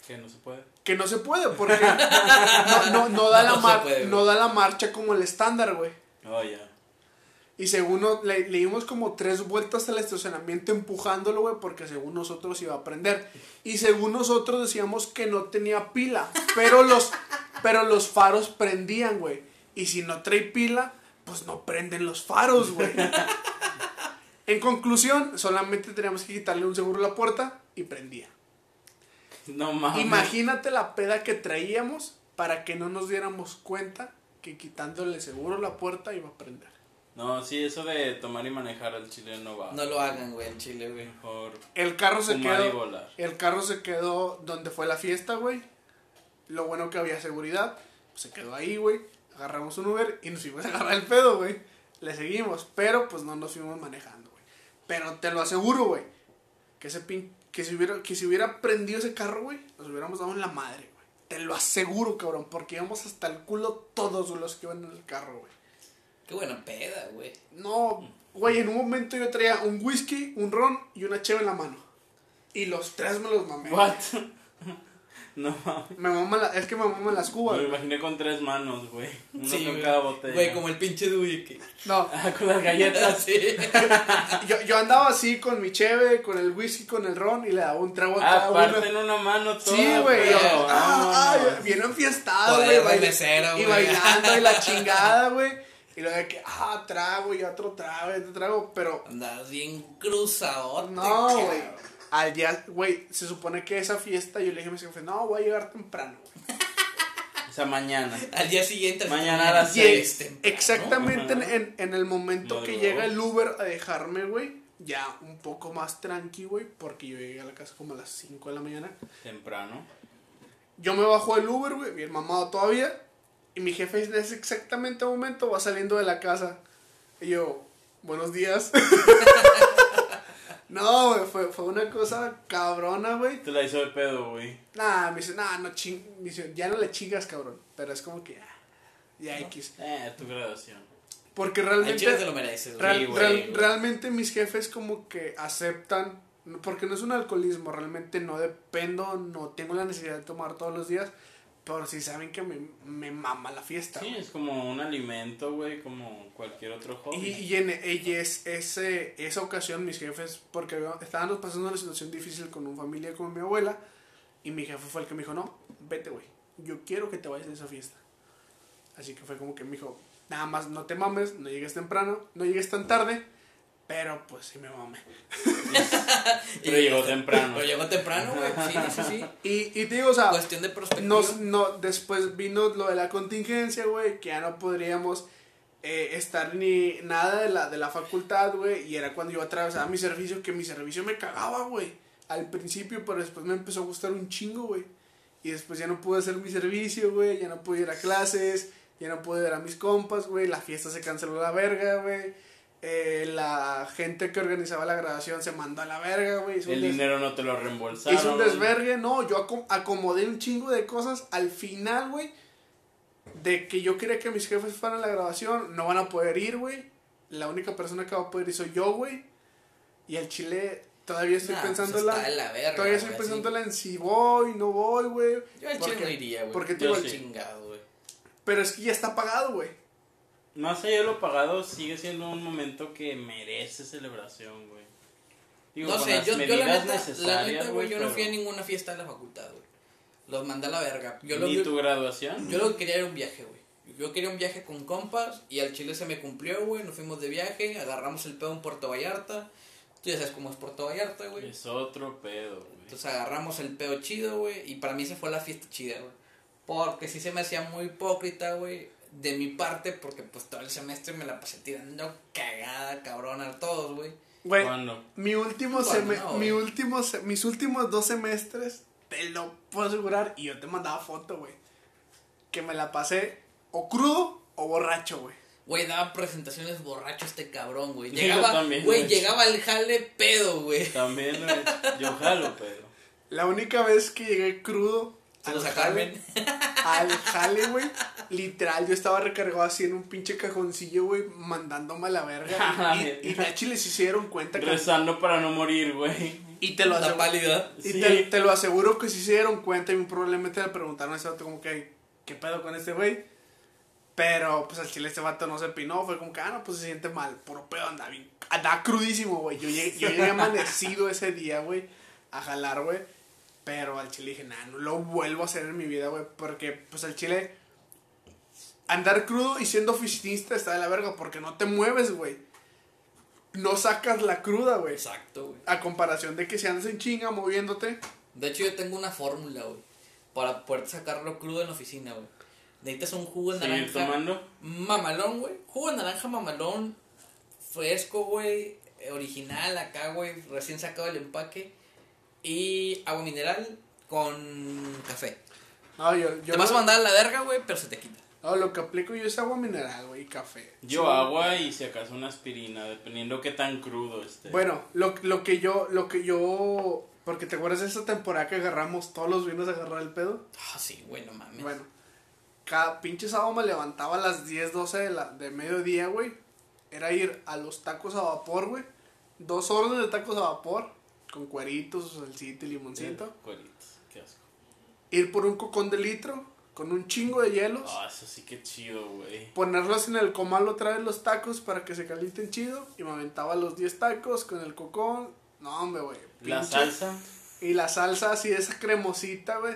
Que no se puede. Que no se puede porque no, no, no da, No la se mar- puede, güey. no da la marcha como el estándar, güey. Oh, ya. Y según no- le, le dimos como tres vueltas al estacionamiento empujándolo, güey, porque según nosotros iba a prender. Y según nosotros decíamos que no tenía pila, pero los, pero los faros prendían, güey. Y si no trae pila, pues no prenden los faros, güey. En conclusión, solamente teníamos que quitarle un seguro a la puerta y prendía. No mames. Imagínate la peda que traíamos para que no nos diéramos cuenta que quitándole seguro la puerta iba a prender. No, sí, eso de tomar y manejar al chile no va. No lo hagan, güey, al chile, güey. Mejor El carro se y quedó. volar. El carro se quedó donde fue la fiesta, güey. Lo bueno que había seguridad. pues, se quedó ahí, güey. Agarramos un Uber y nos fuimos a agarrar el pedo, güey. Le seguimos, pero pues no nos fuimos manejando, güey. Pero te lo aseguro, güey. Que ese pin... que si hubiera que si hubiera prendido ese carro, güey, nos hubiéramos dado en la madre, güey. Te lo aseguro, cabrón, porque íbamos hasta el culo todos los que iban en el carro, güey. Qué buena peda, güey. No, güey, en un momento yo traía un whisky, un ron y una cheve en la mano. Y los tres me los mamé. What? no mames. Me maman la- es que me maman las Me cubas. lo güey. imaginé con tres manos, güey. Uno Sí, con güey. cada botella. Güey, como el pinche Dewey que. No, Ah, con las galletas. sí. yo, yo andaba así con mi cheve, con el whisky, con el ron y le daba un trago a Ah, cada aparte uno. en una mano todo. Sí, güey. yo, ah, ah, bien enfiestado, güey. de baila- mesero, Y güey. bailando y la chingada, güey. Y lo de que, ah, trago y otro trago y otro trago. Pero Andabas bien cruzado. no, güey. Al día, güey, se supone que esa fiesta yo le dije a mi jefe, no, voy a llegar temprano, güey. O sea, mañana. Al día siguiente. Mañana a las Y seis. ex- temprano. exactamente en, en- en el momento que llega el Uber a dejarme, güey, ya un poco más tranqui, güey, porque yo llegué a la casa como a las 5 de la mañana. Temprano. Yo me bajo del Uber, güey, bien mamado todavía, y mi jefe en ese exactamente momento va saliendo de la casa. Y yo, buenos días. No, güey, fue, fue una cosa cabrona, güey. Te la hizo de pedo, güey. Nah, me dice, nah, no ching, me dice, ya no le chingas, cabrón. Pero es como que, ah, ya X. Eh, tu graduación. Porque Al realmente, chile te lo mereces, real- Sí, güey, real- güey. realmente mis jefes como que aceptan, porque no es un alcoholismo, realmente no dependo, no tengo la necesidad de tomar todos los días, pero sí saben que me, me mama la fiesta. Sí, es como un alimento, güey, como cualquier otro hobby. Y, y en y es, ese, esa ocasión mis jefes, porque estábamos pasando una situación difícil con una familia, con mi abuela, y mi jefe fue el que me dijo, no, vete, güey, yo quiero que te vayas a esa fiesta. Así que fue como que me dijo, nada más no te mames, no llegues temprano, no llegues tan tarde, pero pues sí me mame. Pero llegó temprano. Pero llegó temprano, güey. Sí, sí, sí. Y, y te digo, o sea, Cuestión de perspectiva. nos, no, después vino lo de la contingencia, güey, que ya no podríamos eh, estar ni nada de la, de la facultad, güey, y era cuando yo atravesaba mi servicio, que mi servicio me cagaba, güey, al principio, pero después me empezó a gustar un chingo, güey, y después ya no pude hacer mi servicio, güey, ya no pude ir a clases, ya no pude ver a mis compas, güey, la fiesta se canceló a la verga, güey, eh, la gente que organizaba la grabación se mandó a la verga, güey, El dinero no te lo reembolsaron. Hizo un desvergue, no, yo acom- acomodé un chingo de cosas al final, güey. De que yo quería que mis jefes fueran a la grabación, no van a poder ir, güey. La única persona que va a poder ir soy yo, güey. Y al chile todavía estoy Nah, pues pensándola. está la verga, todavía estoy pensándola en si voy, no voy, güey. Yo al chile Porque- no iría, güey. porque te digo, Yo sí. chingado, güey. Pero es que ya está pagado, güey. Más allá de lo pagado, sigue siendo un momento que merece celebración, güey. Digo, No sé, yo, yo la neta, la neta, güey, yo no fui a ninguna fiesta de la facultad, güey. Los mandé a la verga. Yo Ni tu graduación. yo lo que quería era un viaje, güey. Yo quería un viaje con compas y al Chile se me cumplió, güey. Nos fuimos de viaje, agarramos el pedo en Puerto Vallarta. Tú ya sabes cómo es Puerto Vallarta, güey. Es otro pedo, güey. Entonces agarramos el pedo chido, güey. Y para mí esa fue la fiesta chida, güey. Porque sí se me hacía muy hipócrita, güey. De mi parte, porque pues todo el semestre me la pasé tirando cagada, cabrona a todos, güey. Güey, mi último ¿Cuándo seme- no, mi último se- mis últimos dos semestres, te lo puedo asegurar, y yo te mandaba foto, güey. Que me la pasé o crudo o borracho, güey. Güey, daba presentaciones borracho este cabrón, güey. Yo Llegaba, también, güey, llegaba al jale pedo, güey. También, güey. Yo jalo, pero. La única vez que llegué crudo al a jale, al jale, güey, literal, yo estaba recargado así en un pinche cajoncillo, güey, mandándome a la verga. Y, y de chile sí se dieron cuenta que... Rezando para no morir, güey. Y te lo La pálida. y Sí. te, te lo aseguro que sí se dieron cuenta y probablemente le preguntaron a ese vato como que, ¿qué pedo con este güey? Pero, pues al chile este vato no se pinó, fue como que, ah, no, pues se siente mal, puro pedo, anda bien, andaba crudísimo, güey. Yo llegué, yo llegué amanecido ese día, güey, a jalar, güey. Pero al chile dije, nah, no lo vuelvo a hacer en mi vida, güey, porque, pues al chile, andar crudo y siendo oficinista está de la verga, porque no te mueves, güey. No sacas la cruda, güey. Exacto, güey. A comparación de que si andas en chinga moviéndote. De hecho, yo tengo una fórmula, güey. Para poder sacarlo crudo en la oficina, güey. Necesitas un jugo de naranja. tomando. Mamalón, güey. Jugo de naranja mamalón. Fresco, güey. eh, Original acá, güey. Recién sacado del empaque. Y agua mineral con café. No, yo, yo te vas a mandar a la verga, güey, pero se te quita. No, lo que aplico yo es agua mineral, güey, y café. Yo Sí. agua y si acaso una aspirina, dependiendo qué tan crudo esté. Bueno, lo, lo que yo, lo que yo, porque te acuerdas de esa temporada que agarramos todos los viernes a agarrar el pedo. Ah, sí, güey, no mames. Bueno, cada pinche sábado me levantaba a las 10, 12 de, la, de mediodía, güey. Era ir a los tacos a vapor, güey. Dos órdenes de tacos a vapor, con cueritos, salsita y limoncito. Cueritos, qué asco. Ir por un cocón de litro, con un chingo de hielos. Ah, eso sí que chido, güey. ponerlos en el comal otra vez los tacos para que se calienten chido y me aventaba los 10 tacos con el cocón. No, hombre, güey. La salsa. Y la salsa así, esa cremosita, güey.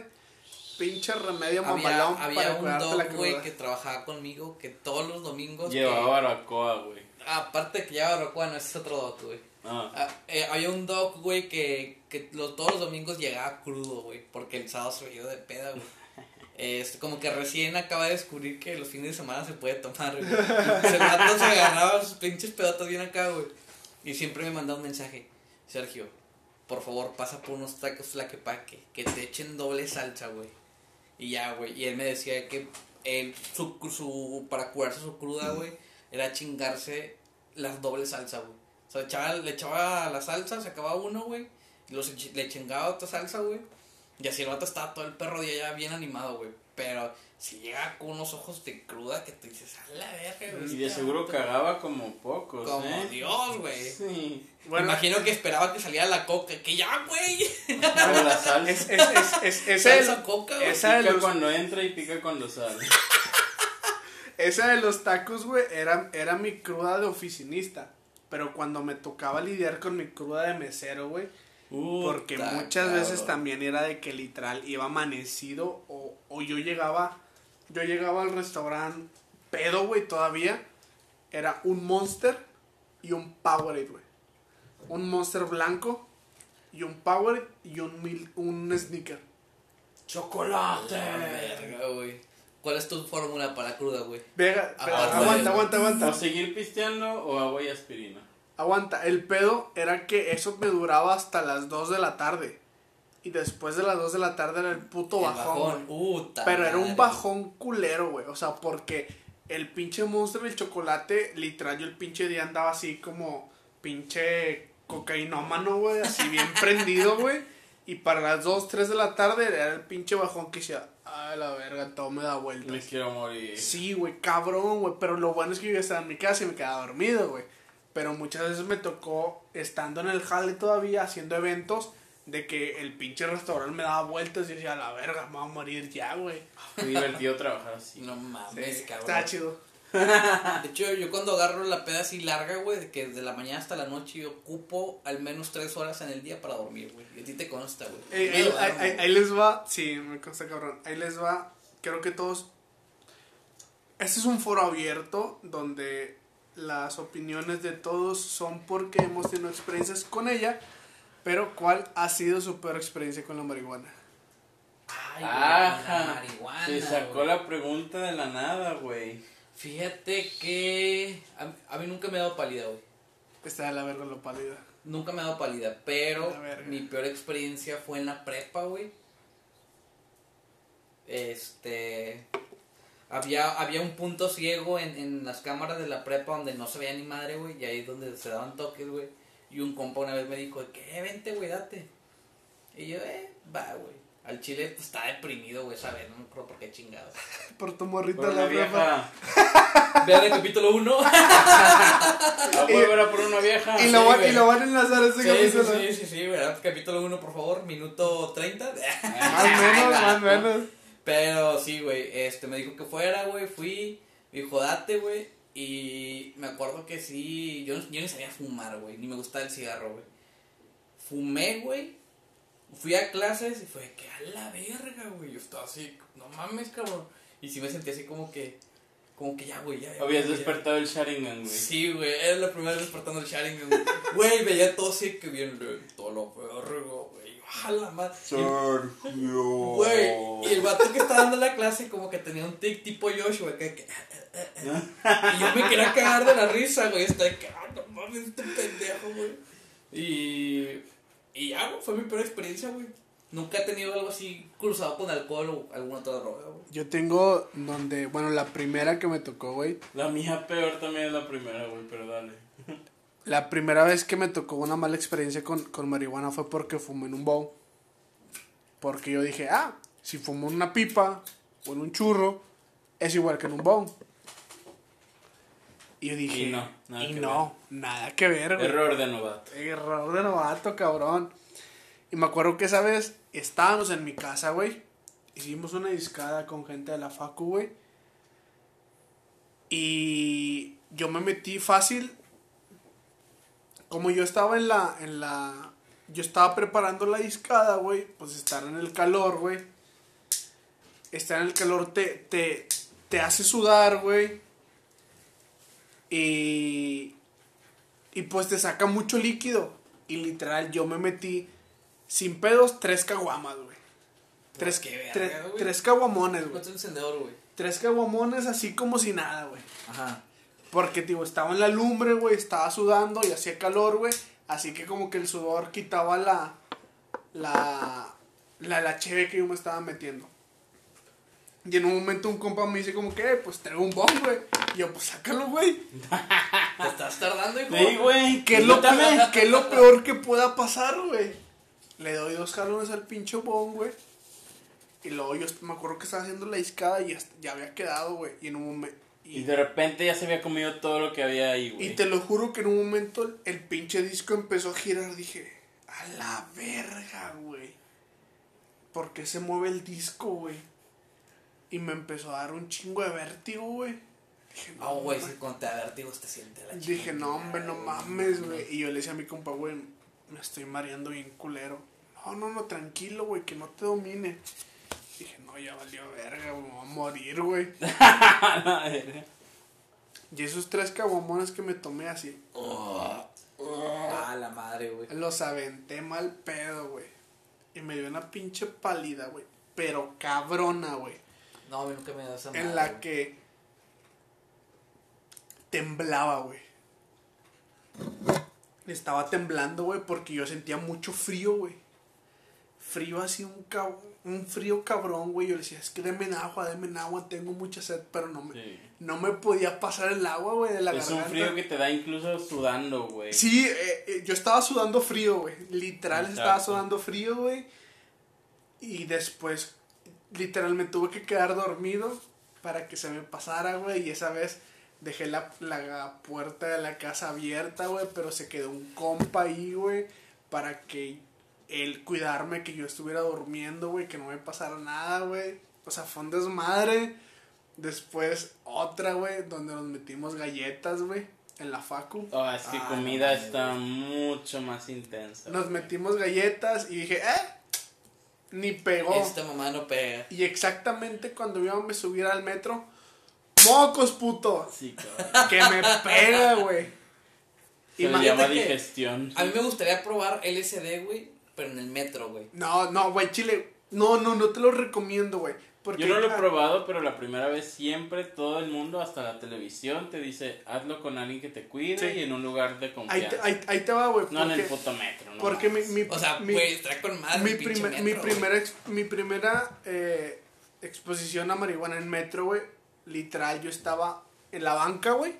Pinche remedio Había, mamalón había para un dog, güey, que trabajaba conmigo que todos los domingos. Llevaba barbacoa, güey. aparte de que llevaba barbacoa, no, ese es otro dog, güey. Ah. Ah, eh, había un dog, güey, que, que los, todos los domingos llegaba crudo, güey, porque el sábado se veía de peda, güey. Es como que recién acaba de descubrir que los fines de semana se puede tomar, güey. Se se agarraba sus pinches pedotas bien acá, güey. Y siempre me mandaba un mensaje. Sergio, por favor, pasa por unos tacos flaquepaque, que te echen doble salsa, güey. Y ya, güey. Y él me decía que él, su, su, para curarse su cruda, güey, era chingarse las dobles salsa, güey. O sea, echaba, le echaba la salsa, sacaba uno, güey. Y los le chingaba otra salsa, güey. Y así el vato estaba todo el perro día ya bien animado, güey. Pero si llega con unos ojos de cruda que te dices, a la verga, güey. Y de seguro vato". cagaba como pocos, Como ¿eh? Dios, güey. Sí. Bueno, Me imagino que esperaba que saliera la coca. Que ya, güey. Pero la salsa. es, es, es, es, esa coca, güey. esa de Pica los, cuando entra y pica cuando sale. esa de los tacos, güey, era, era mi cruda de oficinista. Pero cuando me tocaba lidiar con mi cruda de mesero, güey, Porque muchas veces también era de que literal iba amanecido o, o yo llegaba, yo llegaba al restaurante pedo, güey, todavía. Era un Monster y un Powerade, güey. Un Monster blanco y un Powerade y un, mil, un Snicker. ¡Chocolate! La verga, güey. ¿Cuál es tu fórmula para cruda, güey? Vega, Ah, ah, aguanta, aguanta, aguanta. ¿O seguir pisteando o agua y aspirina? Aguanta, el pedo era que eso me duraba hasta las 2 de la tarde. Y después de las 2 de la tarde era el puto El bajón. Puta Pero era un bajón culero, güey. O sea, porque el pinche monstruo del chocolate, literal, yo el pinche día andaba así como pinche cocainómano, güey. Así bien prendido, güey. Y para las 2, 3 de la tarde era el pinche bajón que decía, ay, la verga, todo me da Me vueltas. quiero morir. Sí, güey, cabrón, güey. Pero lo bueno es que yo estaba en mi casa y me quedaba dormido, güey. Pero muchas veces me tocó, estando en el jale todavía, haciendo eventos, de que el pinche restaurante me daba vueltas y decía, la verga, me voy a morir ya, güey. Qué divertido trabajar así. No mames, Sí, cabrón. está chido. De hecho, yo cuando agarro la peda así larga, güey, de que desde la mañana hasta la noche yo ocupo al menos tres horas en el día para dormir, güey. Y a ti te consta, güey. Ahí, ahí- ahí- güey. ahí les va, sí, me consta cabrón. Ahí les va, creo que todos. Este es un foro abierto donde las opiniones de todos son porque hemos tenido experiencias con ella. Pero, ¿cuál ha sido su peor experiencia con la marihuana? Ay, la Ajá. marihuana. Se sacó güey. la pregunta de la nada, güey. Fíjate que a, a mí nunca me ha dado pálida, güey. Está de la verga lo pálida. Nunca me ha dado pálida, pero mi peor experiencia fue en la prepa, güey. Este. Había, había un punto ciego en, en las cámaras de la prepa donde no se veía ni madre, güey. Y ahí es donde se daban toques, güey. Y un compa una vez me dijo, ¿qué? Vente, güey, date. Y yo, eh, va, güey. Al chile pues, estaba deprimido, güey, ¿sabes? No me acuerdo por qué chingados. Por tu morrita Por la prepa. vieja. Vean el capítulo 1. A huevo era por una vieja. Y lo, Sí, van, güey. y lo van a enlazar ese Sí, sí, capítulo. sí, sí, sí, ¿verdad? Capítulo 1, por favor, minuto 30. Más o menos, más o menos. Pero sí, güey, este, me dijo que fuera, güey, fui, me dijo, date, güey, y me acuerdo que sí, yo, yo ni sabía fumar, güey, ni me gustaba el cigarro, güey. Fumé, güey, fui a clases y fue que a la verga, güey, yo estaba así, no mames, cabrón. Y sí me sentí así como que, como que ya, güey, ya. ya, Habías ya, ya. despertado el Sharingan, güey. Sí, güey, era la primera vez despertando el Sharingan, güey. Güey, veía todo así que bien lento, lo verga, güey. Ojalá más. Sergio. Güey, y el vato que estaba dando la clase como que tenía un tic tipo Joshua, que, que- y yo me quería cagar de la risa, güey, está de que, ah, no mames, este pendejo, güey. Y, y ya, güey, fue mi peor experiencia, güey. Nunca he tenido algo así cruzado con alcohol o alguna otra droga, güey. Yo tengo donde, bueno, la primera que me tocó, güey. La mía peor también es la primera, güey, pero dale. La primera vez que me tocó una mala experiencia con, con marihuana fue porque fumé en un bowl. Porque yo dije, ah, si fumo en una pipa o en un churro, es igual que en un bowl. Y yo dije, Y no, nada y que no, nada que ver, güey. Error de novato. Error de novato, cabrón. Y me acuerdo que esa vez estábamos en mi casa, güey. Hicimos una discada con gente de la Facu, güey. Y yo me metí fácil. Como yo estaba en la. En la yo estaba preparando la discada, güey. Pues estar en el calor, güey. Estar en el calor te, te, te hace sudar, güey. Y. Y pues te saca mucho líquido. Y literal, yo me metí sin pedos tres caguamas, güey. Tres, qué verga, tres, güey? tres caguamones, güey. ¿Cuánto encendedor, güey? Tres caguamones así como si nada, güey. Ajá. Porque, digo, estaba en la lumbre, güey, estaba sudando y hacía calor, güey. Así que como que el sudor quitaba la... La... La, la cheve que yo me estaba metiendo. Y en un momento un compa me dice como que, eh, pues traigo un bong, güey. Y yo, pues sácalo, güey. Te estás tardando, hijo. Sí, güey. ¿Qué es, lo peor, qué es lo peor que pueda pasar, güey? Le doy dos jalones al pinche bon, güey. Y luego yo me acuerdo que estaba haciendo la discada y ya, ya había quedado, güey. Y en un momento. Y de repente ya se había comido todo lo que había ahí, güey. Y te lo juro que en un momento el, pinche disco empezó a girar. Dije, a la verga, güey. ¿Por qué se mueve el disco, güey? Y me empezó a dar un chingo de vértigo, güey. Dije, Ah, güey, ma- si cuando te da vértigo te siente la Dije, no, hombre, no mames, güey. Y yo le decía a mi compa, güey, me estoy mareando bien culero. No, no, no, tranquilo, güey, que no te domine. No, ya valió verga, me voy a morir, güey. Y esos tres caguamones que me tomé así, Ah, la madre, güey. los aventé mal pedo, güey. Y me dio una pinche pálida, güey. Pero cabrona, güey. No, nunca me da esa madre. En la que temblaba, güey. Estaba temblando, güey, porque yo sentía mucho frío, güey. Frío así, un, cab- un frío cabrón, güey. Yo le decía, es que denme agua, denme agua, tengo mucha sed, pero no me, Sí. no me podía pasar el agua, güey, de la Es un garganta. frío que te da incluso sudando, güey. Sí, eh, eh, yo estaba sudando frío, güey. Literal Exacto. estaba sudando frío, güey. Y después, literalmente tuve que quedar dormido para que se me pasara, güey. Y esa vez dejé la, la puerta de la casa abierta, güey. Pero se quedó un compa ahí, güey. Para que él cuidarme, que yo estuviera durmiendo, güey. Que no me pasara nada, güey. O sea, fue un desmadre. Después otra, güey, donde nos metimos galletas, güey. En la facu. Oh, es que Ah, comida está mucho más intensa. Nos metimos galletas y dije, ¿eh? Ni pegó. Esta mamá no pega. Y exactamente cuando yo me subiera al metro, ¡mocos, puto! Sí, cabrón. Que me pega, güey. Se le llama digestión. A mí me gustaría probar LSD, güey, pero en el metro, güey. No, no, güey, chile. No, no, no te lo recomiendo, güey. Porque Yo no lo he ah, probado, pero la primera vez siempre todo el mundo, hasta la televisión, te dice, hazlo con alguien que te cuide Sí. y en un lugar de Ahí confianza. te, ahí, ahí te va, güey. no en el puto metro, ¿no? Porque mi, mi, O sea, mi- güey, está con madre mi, mi primera, ex- mi primera eh, exposición a marihuana en metro, güey. Literal, yo estaba en la banca, güey.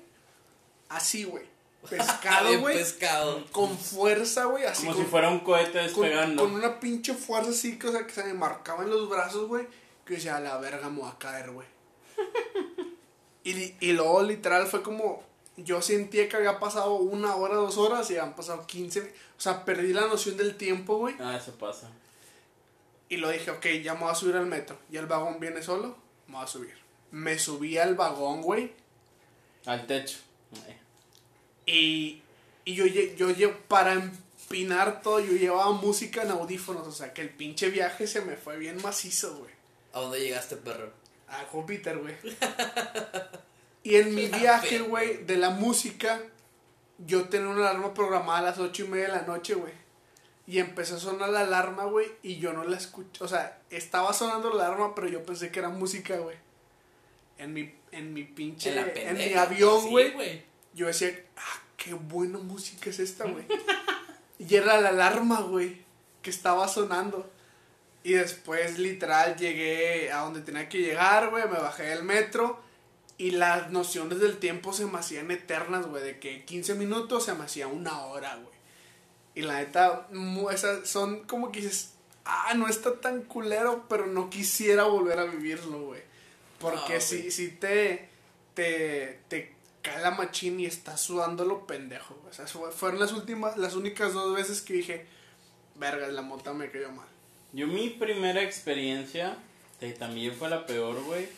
Así, güey. Pescado, güey. pescado. Con fuerza, güey. Así Como con, si fuera un cohete con, despegando. con una pinche fuerza así, que, o sea, que se me marcaba en los brazos, güey. Que decía, a la verga me voy a caer, güey. y, y luego, literal, fue como. Yo sentía que había pasado una hora, dos horas y habían pasado 15. O sea, perdí la noción del tiempo, güey. Ah, eso pasa. Y lo dije, ok, ya me voy a subir al metro. Ya el vagón viene solo, me voy a subir. Me subí al vagón, güey. Al techo. Y, y yo, yo, lle- para empinar todo, yo llevaba música en audífonos. O sea, que el pinche viaje se me fue bien macizo, güey. ¿A dónde llegaste, perro? A Júpiter, güey. Y en mi viaje, güey, de la música, yo tenía una alarma programada a las ocho y media de la noche, güey. Y empezó a sonar la alarma, güey, y yo no la escuché. O sea, estaba sonando la alarma, pero yo pensé que era música, güey. En mi, en mi pinche, En la en, pendeja. mi avión, Sí, güey. Yo decía, ah, qué buena música es esta, güey. y era la alarma, güey, que estaba sonando. Y después, literal, llegué a donde tenía que llegar, güey, me bajé del metro. Y las nociones del tiempo se me hacían eternas, güey, de que 15 minutos se me hacía una hora, güey. Y la neta, esas son como que dices, ah, no está tan culero, pero no quisiera volver a vivirlo, güey. Porque No, si, si te, te, te cae la machín y estás sudando lo pendejo. O sea, fue- fueron las últimas, las únicas dos veces que dije, verga, la mota me cayó mal. Yo mi primera experiencia, que también fue la peor, güey,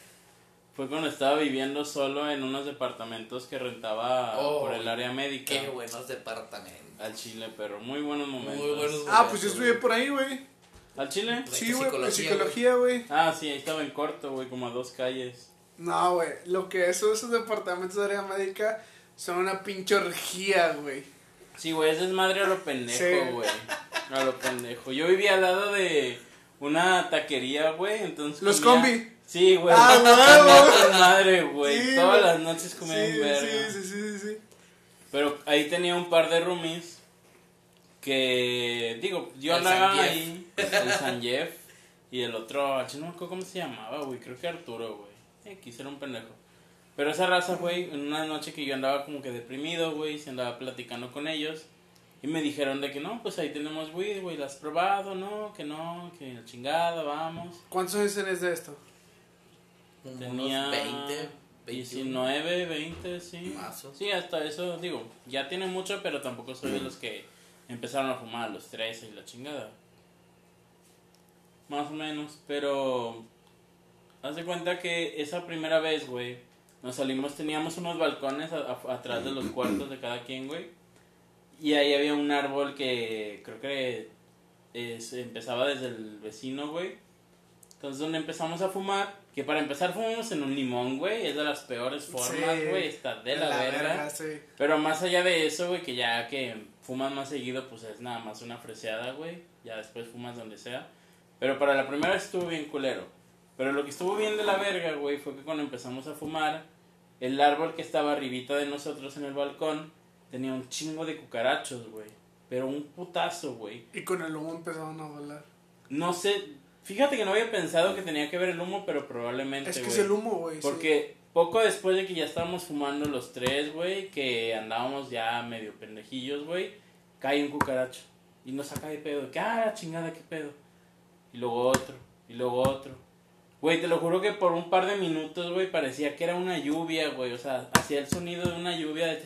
fue cuando estaba viviendo solo en unos departamentos que rentaba Oh, por el área médica. Qué buenos departamentos. Al Chile, pero muy buenos momentos. Muy buenos Ah, pues yo momentos, estuve por ahí, güey. ¿Al Chile? Sí, güey, psicología, psicología, güey. Ah, sí, ahí estaba en corto, güey, como a dos calles. No, güey, lo que es esos departamentos de área médica son una pinche orgía, güey. Sí, güey, ese es madre a lo pendejo, Sí. güey. A lo pendejo. Yo vivía al lado de una taquería, güey, entonces Los comía- combi. Sí, güey. Ah, con madre, güey. Sí, Todas las noches comía sí, verga. sí, sí, sí, sí. Pero ahí tenía un par de roomies que, digo, yo El andaba ahí, el San Jeff, y el otro, no me acuerdo cómo se llamaba, güey, creo que Arturo, güey. X era un pendejo. Pero esa raza, güey, en una noche que yo andaba como que deprimido, güey, se andaba platicando con ellos. Y me dijeron de que no, pues ahí tenemos weed, güey, ¿la has probado? No, que no, que la chingada, vamos. ¿Cuántos años tenés de esto? Tenía unos 20, 21. 19, 20, sí. Mazo. Sí, hasta eso, digo, ya tiene mucho, pero tampoco soy de los que empezaron a fumar a los 13 y la chingada. Más o menos, pero... Haz de cuenta que esa primera vez, güey, nos salimos, teníamos unos balcones a- a- atrás de los cuartos de cada quien, güey. Y ahí había un árbol que creo que es- empezaba desde el vecino, güey. Entonces, donde empezamos a fumar, que para empezar fumamos en un limón, güey, es de las peores formas, Sí. güey, está de la, verga. sí. Pero más allá de eso, güey, que ya que fumas más seguido, pues es nada más una freseada, güey. Ya después fumas donde sea. Pero para la primera vez estuvo bien culero. Pero lo que estuvo bien de la verga, güey, fue que cuando empezamos a fumar, el árbol que estaba arribita de nosotros en el balcón tenía un chingo de cucarachos, güey. Pero un putazo, güey. Y con el humo empezaron a volar. No sé, fíjate que no había pensado que tenía que ver el humo, pero probablemente, Es que güey. es el humo, güey. sí. Porque poco después de que ya estábamos fumando los tres, güey, que andábamos ya medio pendejillos, güey, cae un cucaracho. Y nos saca de pedo. Que, ah, chingada, qué pedo. Y luego otro, y luego otro. Güey, te lo juro que por un par de minutos, güey, parecía que era una lluvia, güey. O sea, hacía el sonido de una lluvia de...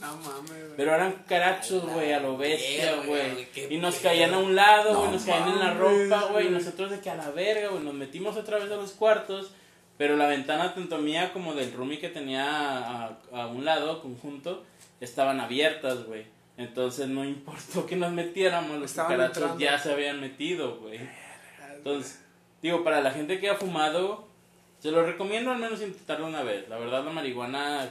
No mames, güey. Pero eran cucarachos, güey, a lo bestia, güey. Y nos pedo. caían a un lado, güey, No nos caían en la ropa, güey. Y nosotros de que a la verga, güey, nos metimos otra vez a los cuartos. Pero la ventana tanto mía como del roomie que tenía a, a un lado, conjunto, estaban abiertas, güey. Entonces no importó que nos metiéramos, los Estaban entrando. ya se habían metido, güey. Entonces, digo, para la gente que ha fumado, se lo recomiendo al menos intentarlo una vez. La verdad, la marihuana,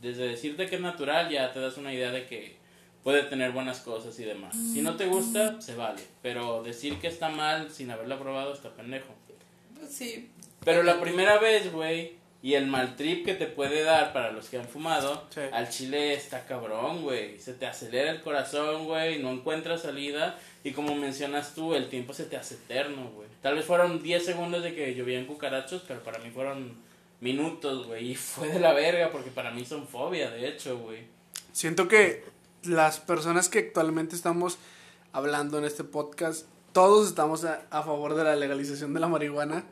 desde decirte que es natural, ya te das una idea de que puede tener buenas cosas y demás. Si no te gusta, se vale. Pero decir que está mal sin haberla probado está pendejo. Pues sí. Pero la primera vez, güey, y el mal trip que te puede dar para los que han fumado, Sí. al chile está cabrón, güey. Se te acelera el corazón, güey, no encuentras salida. Y como mencionas tú, el tiempo se te hace eterno, güey. Tal vez fueron 10 segundos de que llovían cucarachos, pero para mí fueron minutos, güey. Y fue de la verga, porque para mí son fobia, de hecho, güey. Siento que las personas que actualmente estamos hablando en este podcast, todos estamos a, a favor de la legalización de la marihuana.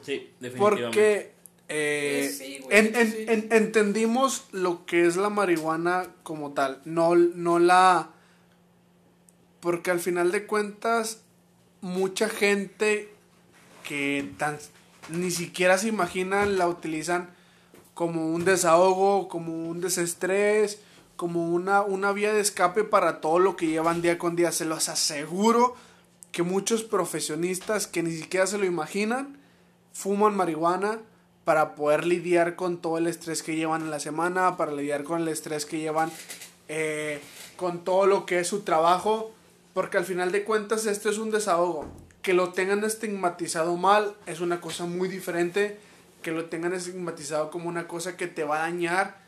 Sí, definitivamente. Porque eh, Pues sí, güey, en- en- sí. en- entendimos lo que es la marihuana como tal. No, no la... Porque al final de cuentas, mucha gente que tan, ni siquiera se imaginan la utilizan como un desahogo, como un desestrés, como una, una vía de escape para todo lo que llevan día con día. Se los aseguro que muchos profesionistas que ni siquiera se lo imaginan fuman marihuana para poder lidiar con todo el estrés que llevan en la semana, para lidiar con el estrés que llevan eh, con todo lo que es su trabajo, porque al final de cuentas esto es un desahogo. Que lo tengan estigmatizado mal es una cosa muy diferente, que lo tengan estigmatizado como una cosa que te va a dañar.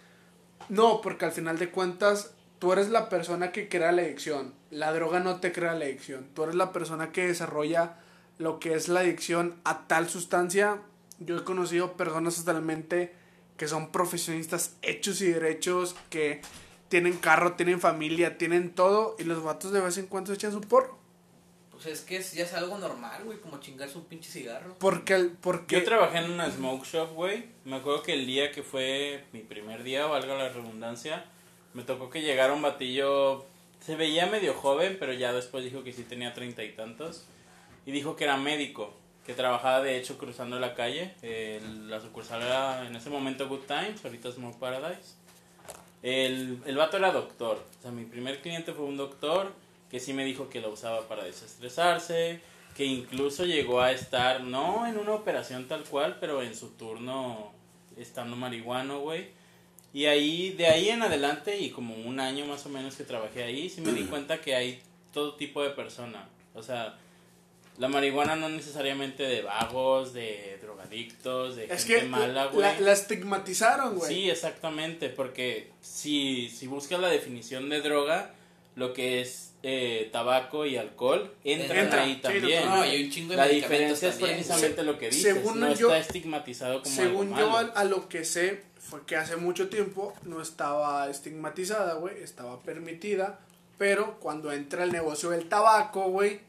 No, porque al final de cuentas tú eres la persona que crea la adicción. La droga no te crea la adicción. Tú eres la persona que desarrolla lo que es la adicción a tal sustancia. Yo he conocido personas totalmente que son profesionistas hechos y derechos, que tienen carro, tienen familia, tienen todo, y los vatos de vez en cuando echan su porro. Pues es que es- ya es algo normal, güey, como chingarse un pinche cigarro. Porque, el- porque Yo trabajé en una smoke shop, güey. Me acuerdo que el día que fue mi primer día, valga la redundancia, me tocó que llegara un batillo. Se veía medio joven, pero ya después dijo que sí tenía treinta y tantos. Y dijo que era médico, que trabajaba de hecho cruzando la calle. El- la sucursal era en ese momento Good Times, ahorita Smoke Paradise. El, el vato era doctor. O sea, mi primer cliente fue un doctor que sí me dijo que lo usaba para desestresarse, que incluso llegó a estar, no en una operación tal cual, pero en su turno estando marihuano, güey. Y ahí, de ahí en adelante, y como un año más o menos que trabajé ahí, sí me di cuenta que hay todo tipo de persona. O sea, la marihuana no necesariamente de vagos, de drogadictos, de es gente que mala, güey. la, la estigmatizaron, güey. Sí, exactamente, porque si, si buscas la definición de droga, lo que es eh, tabaco y alcohol, entran Entra, ahí sí, también. no, hay un chingo de La diferencia es precisamente lo que dices, Según no yo- está estigmatizado como Según algo yo, malo. a, a lo que sé, fue que hace mucho tiempo no estaba estigmatizada, güey, estaba permitida, pero cuando entra el negocio del tabaco, güey,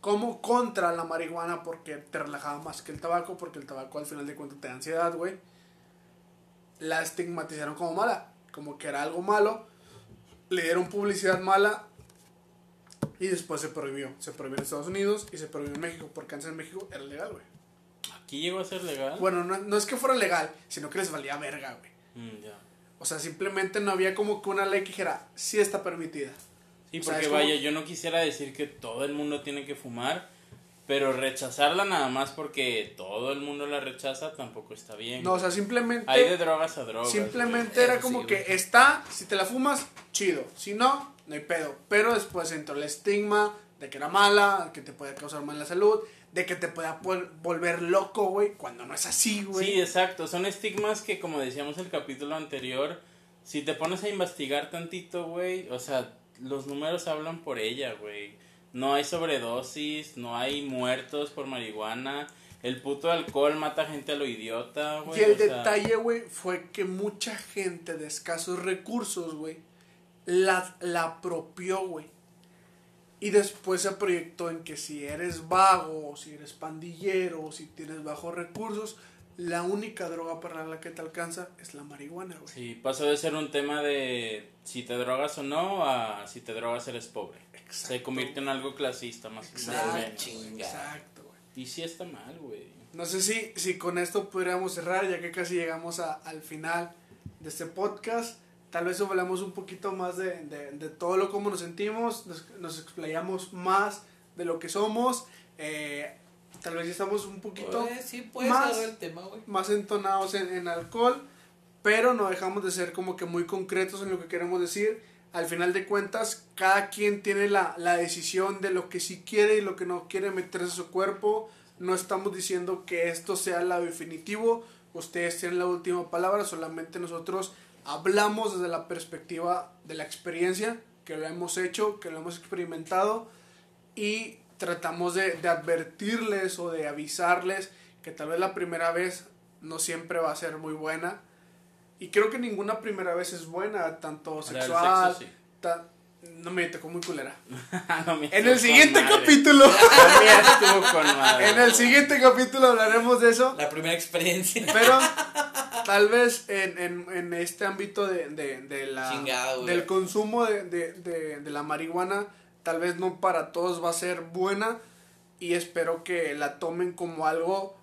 como contra la marihuana, porque te relajaba más que el tabaco, porque el tabaco al final de cuentas te da ansiedad, güey, la estigmatizaron como mala, como que era algo malo, le dieron publicidad mala y después se prohibió. Se prohibió en Estados Unidos y se prohibió en México, porque antes en México era legal, güey. Aquí llegó a ser legal. Bueno, no, no es que fuera legal, sino que les valía verga, güey. Mm. O sea, simplemente no había como que una ley que dijera, sí está permitida. Sí, O sea, porque vaya, yo no quisiera decir que todo el mundo tiene que fumar, pero rechazarla nada más porque todo el mundo la rechaza tampoco está bien. No, o sea, simplemente... Hay de drogas a drogas. Simplemente era Eso como sí, que güey. está, si te la fumas, chido. Si no, no hay pedo. Pero después entró el estigma de que era mala, que te puede causar mala salud, de que te pueda volver loco, güey, cuando no es así, güey. Sí, exacto. Son estigmas que, como decíamos en el capítulo anterior, si te pones a investigar tantito, güey, o sea, los números hablan por ella, güey. No hay sobredosis, no hay muertos por marihuana. El puto alcohol mata gente a lo idiota, güey. y el o sea, detalle, güey, fue que mucha gente de escasos recursos, güey, la, la apropió, güey. Y después se proyectó en que si eres vago, o si eres pandillero, o si tienes bajos recursos, la única droga para la que te alcanza es la marihuana, güey. Sí, pasó de ser un tema de si te drogas o no a si te drogas eres pobre. Se Exacto. convierte en algo clasista más, más o Ah, menos. chinga. Exacto, güey. Y sí está mal, güey. No sé si, si con esto pudiéramos cerrar, ya que casi llegamos a- al final de este podcast. Tal vez hablamos un poquito más de, de, de todo lo como nos sentimos, nos, nos explayamos más de lo que somos. eh, tal vez estamos un poquito Pues, sí, más- el tema, más entonados en, en alcohol, pero no dejamos de ser como que muy concretos en lo que queremos decir. Al final de cuentas, cada quien tiene la, la decisión de lo que sí quiere y lo que no quiere meterse a su cuerpo. No estamos diciendo que esto sea lo definitivo. Ustedes tienen la última palabra, solamente nosotros hablamos desde la perspectiva de la experiencia, que lo hemos hecho, que lo hemos experimentado y tratamos de, de advertirles o de avisarles que tal vez la primera vez no siempre va a ser muy buena. Y creo que ninguna primera vez es buena, tanto sexual. sexo, sí. ta- no me tocó muy culera. No, En el siguiente madre. capítulo, en el siguiente capítulo hablaremos de eso. La primera experiencia. Pero tal vez en, en, en este ámbito de, de, de la, Chingado, del consumo de, de, de, de la marihuana, tal vez no para todos va a ser buena y espero que la tomen como algo...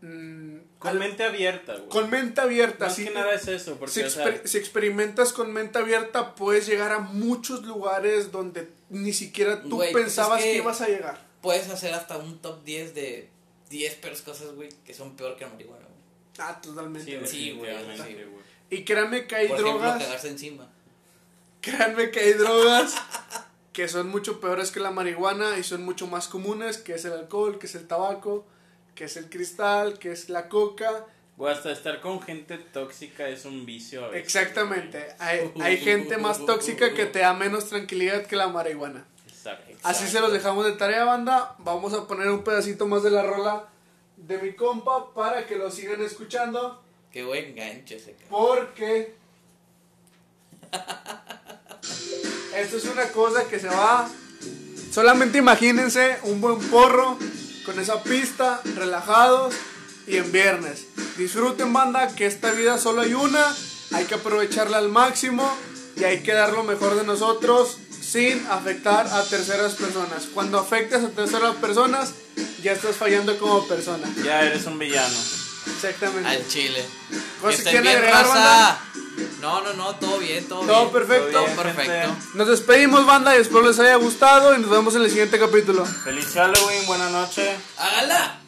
mm, Con al- mente abierta, güey. con mente abierta. Más sí. que nada es eso, porque, si, o sea, exper- si experimentas con mente abierta, puedes llegar a muchos lugares donde ni siquiera tú Güey, pues pensabas es que... que- ibas a llegar. Puedes hacer hasta un top 10 de 10 peores cosas, güey, que son peor que la marihuana, güey. Ah, totalmente. sí, güey. Sí, güey. Y créanme que hay Por drogas... ejemplo, cagarse encima. Créanme que hay drogas que son mucho peores que la marihuana y son mucho más comunes, que es el alcohol, que es el tabaco, que es el cristal, que es la coca. Güey, hasta estar con gente tóxica es un vicio a veces, Exactamente. Hay, hay gente más tóxica que te da menos tranquilidad que la marihuana. Exacto. Así se los dejamos de tarea, banda. Vamos a poner un pedacito más de la rola de mi compa para que lo sigan escuchando. Qué buen gancho ese. Porque esto es una cosa que se va. Solamente imagínense un buen porro con esa pista, relajados y en viernes. Disfruten, banda, que esta vida solo hay una. Hay que aprovecharla al máximo y hay que dar lo mejor de nosotros sin afectar a terceras personas. Cuando afectas a terceras personas, ya estás fallando como persona. Ya eres un villano. Exactamente. Al chile. Cosas Que bien, agregar, raza. No, no, no, todo bien, todo, Todo bien. perfecto. Todo Todo bien, perfecto. gente. Nos despedimos, banda, y espero les haya gustado y nos vemos en el siguiente capítulo. Feliz Halloween, buena noche. ¡Hágala!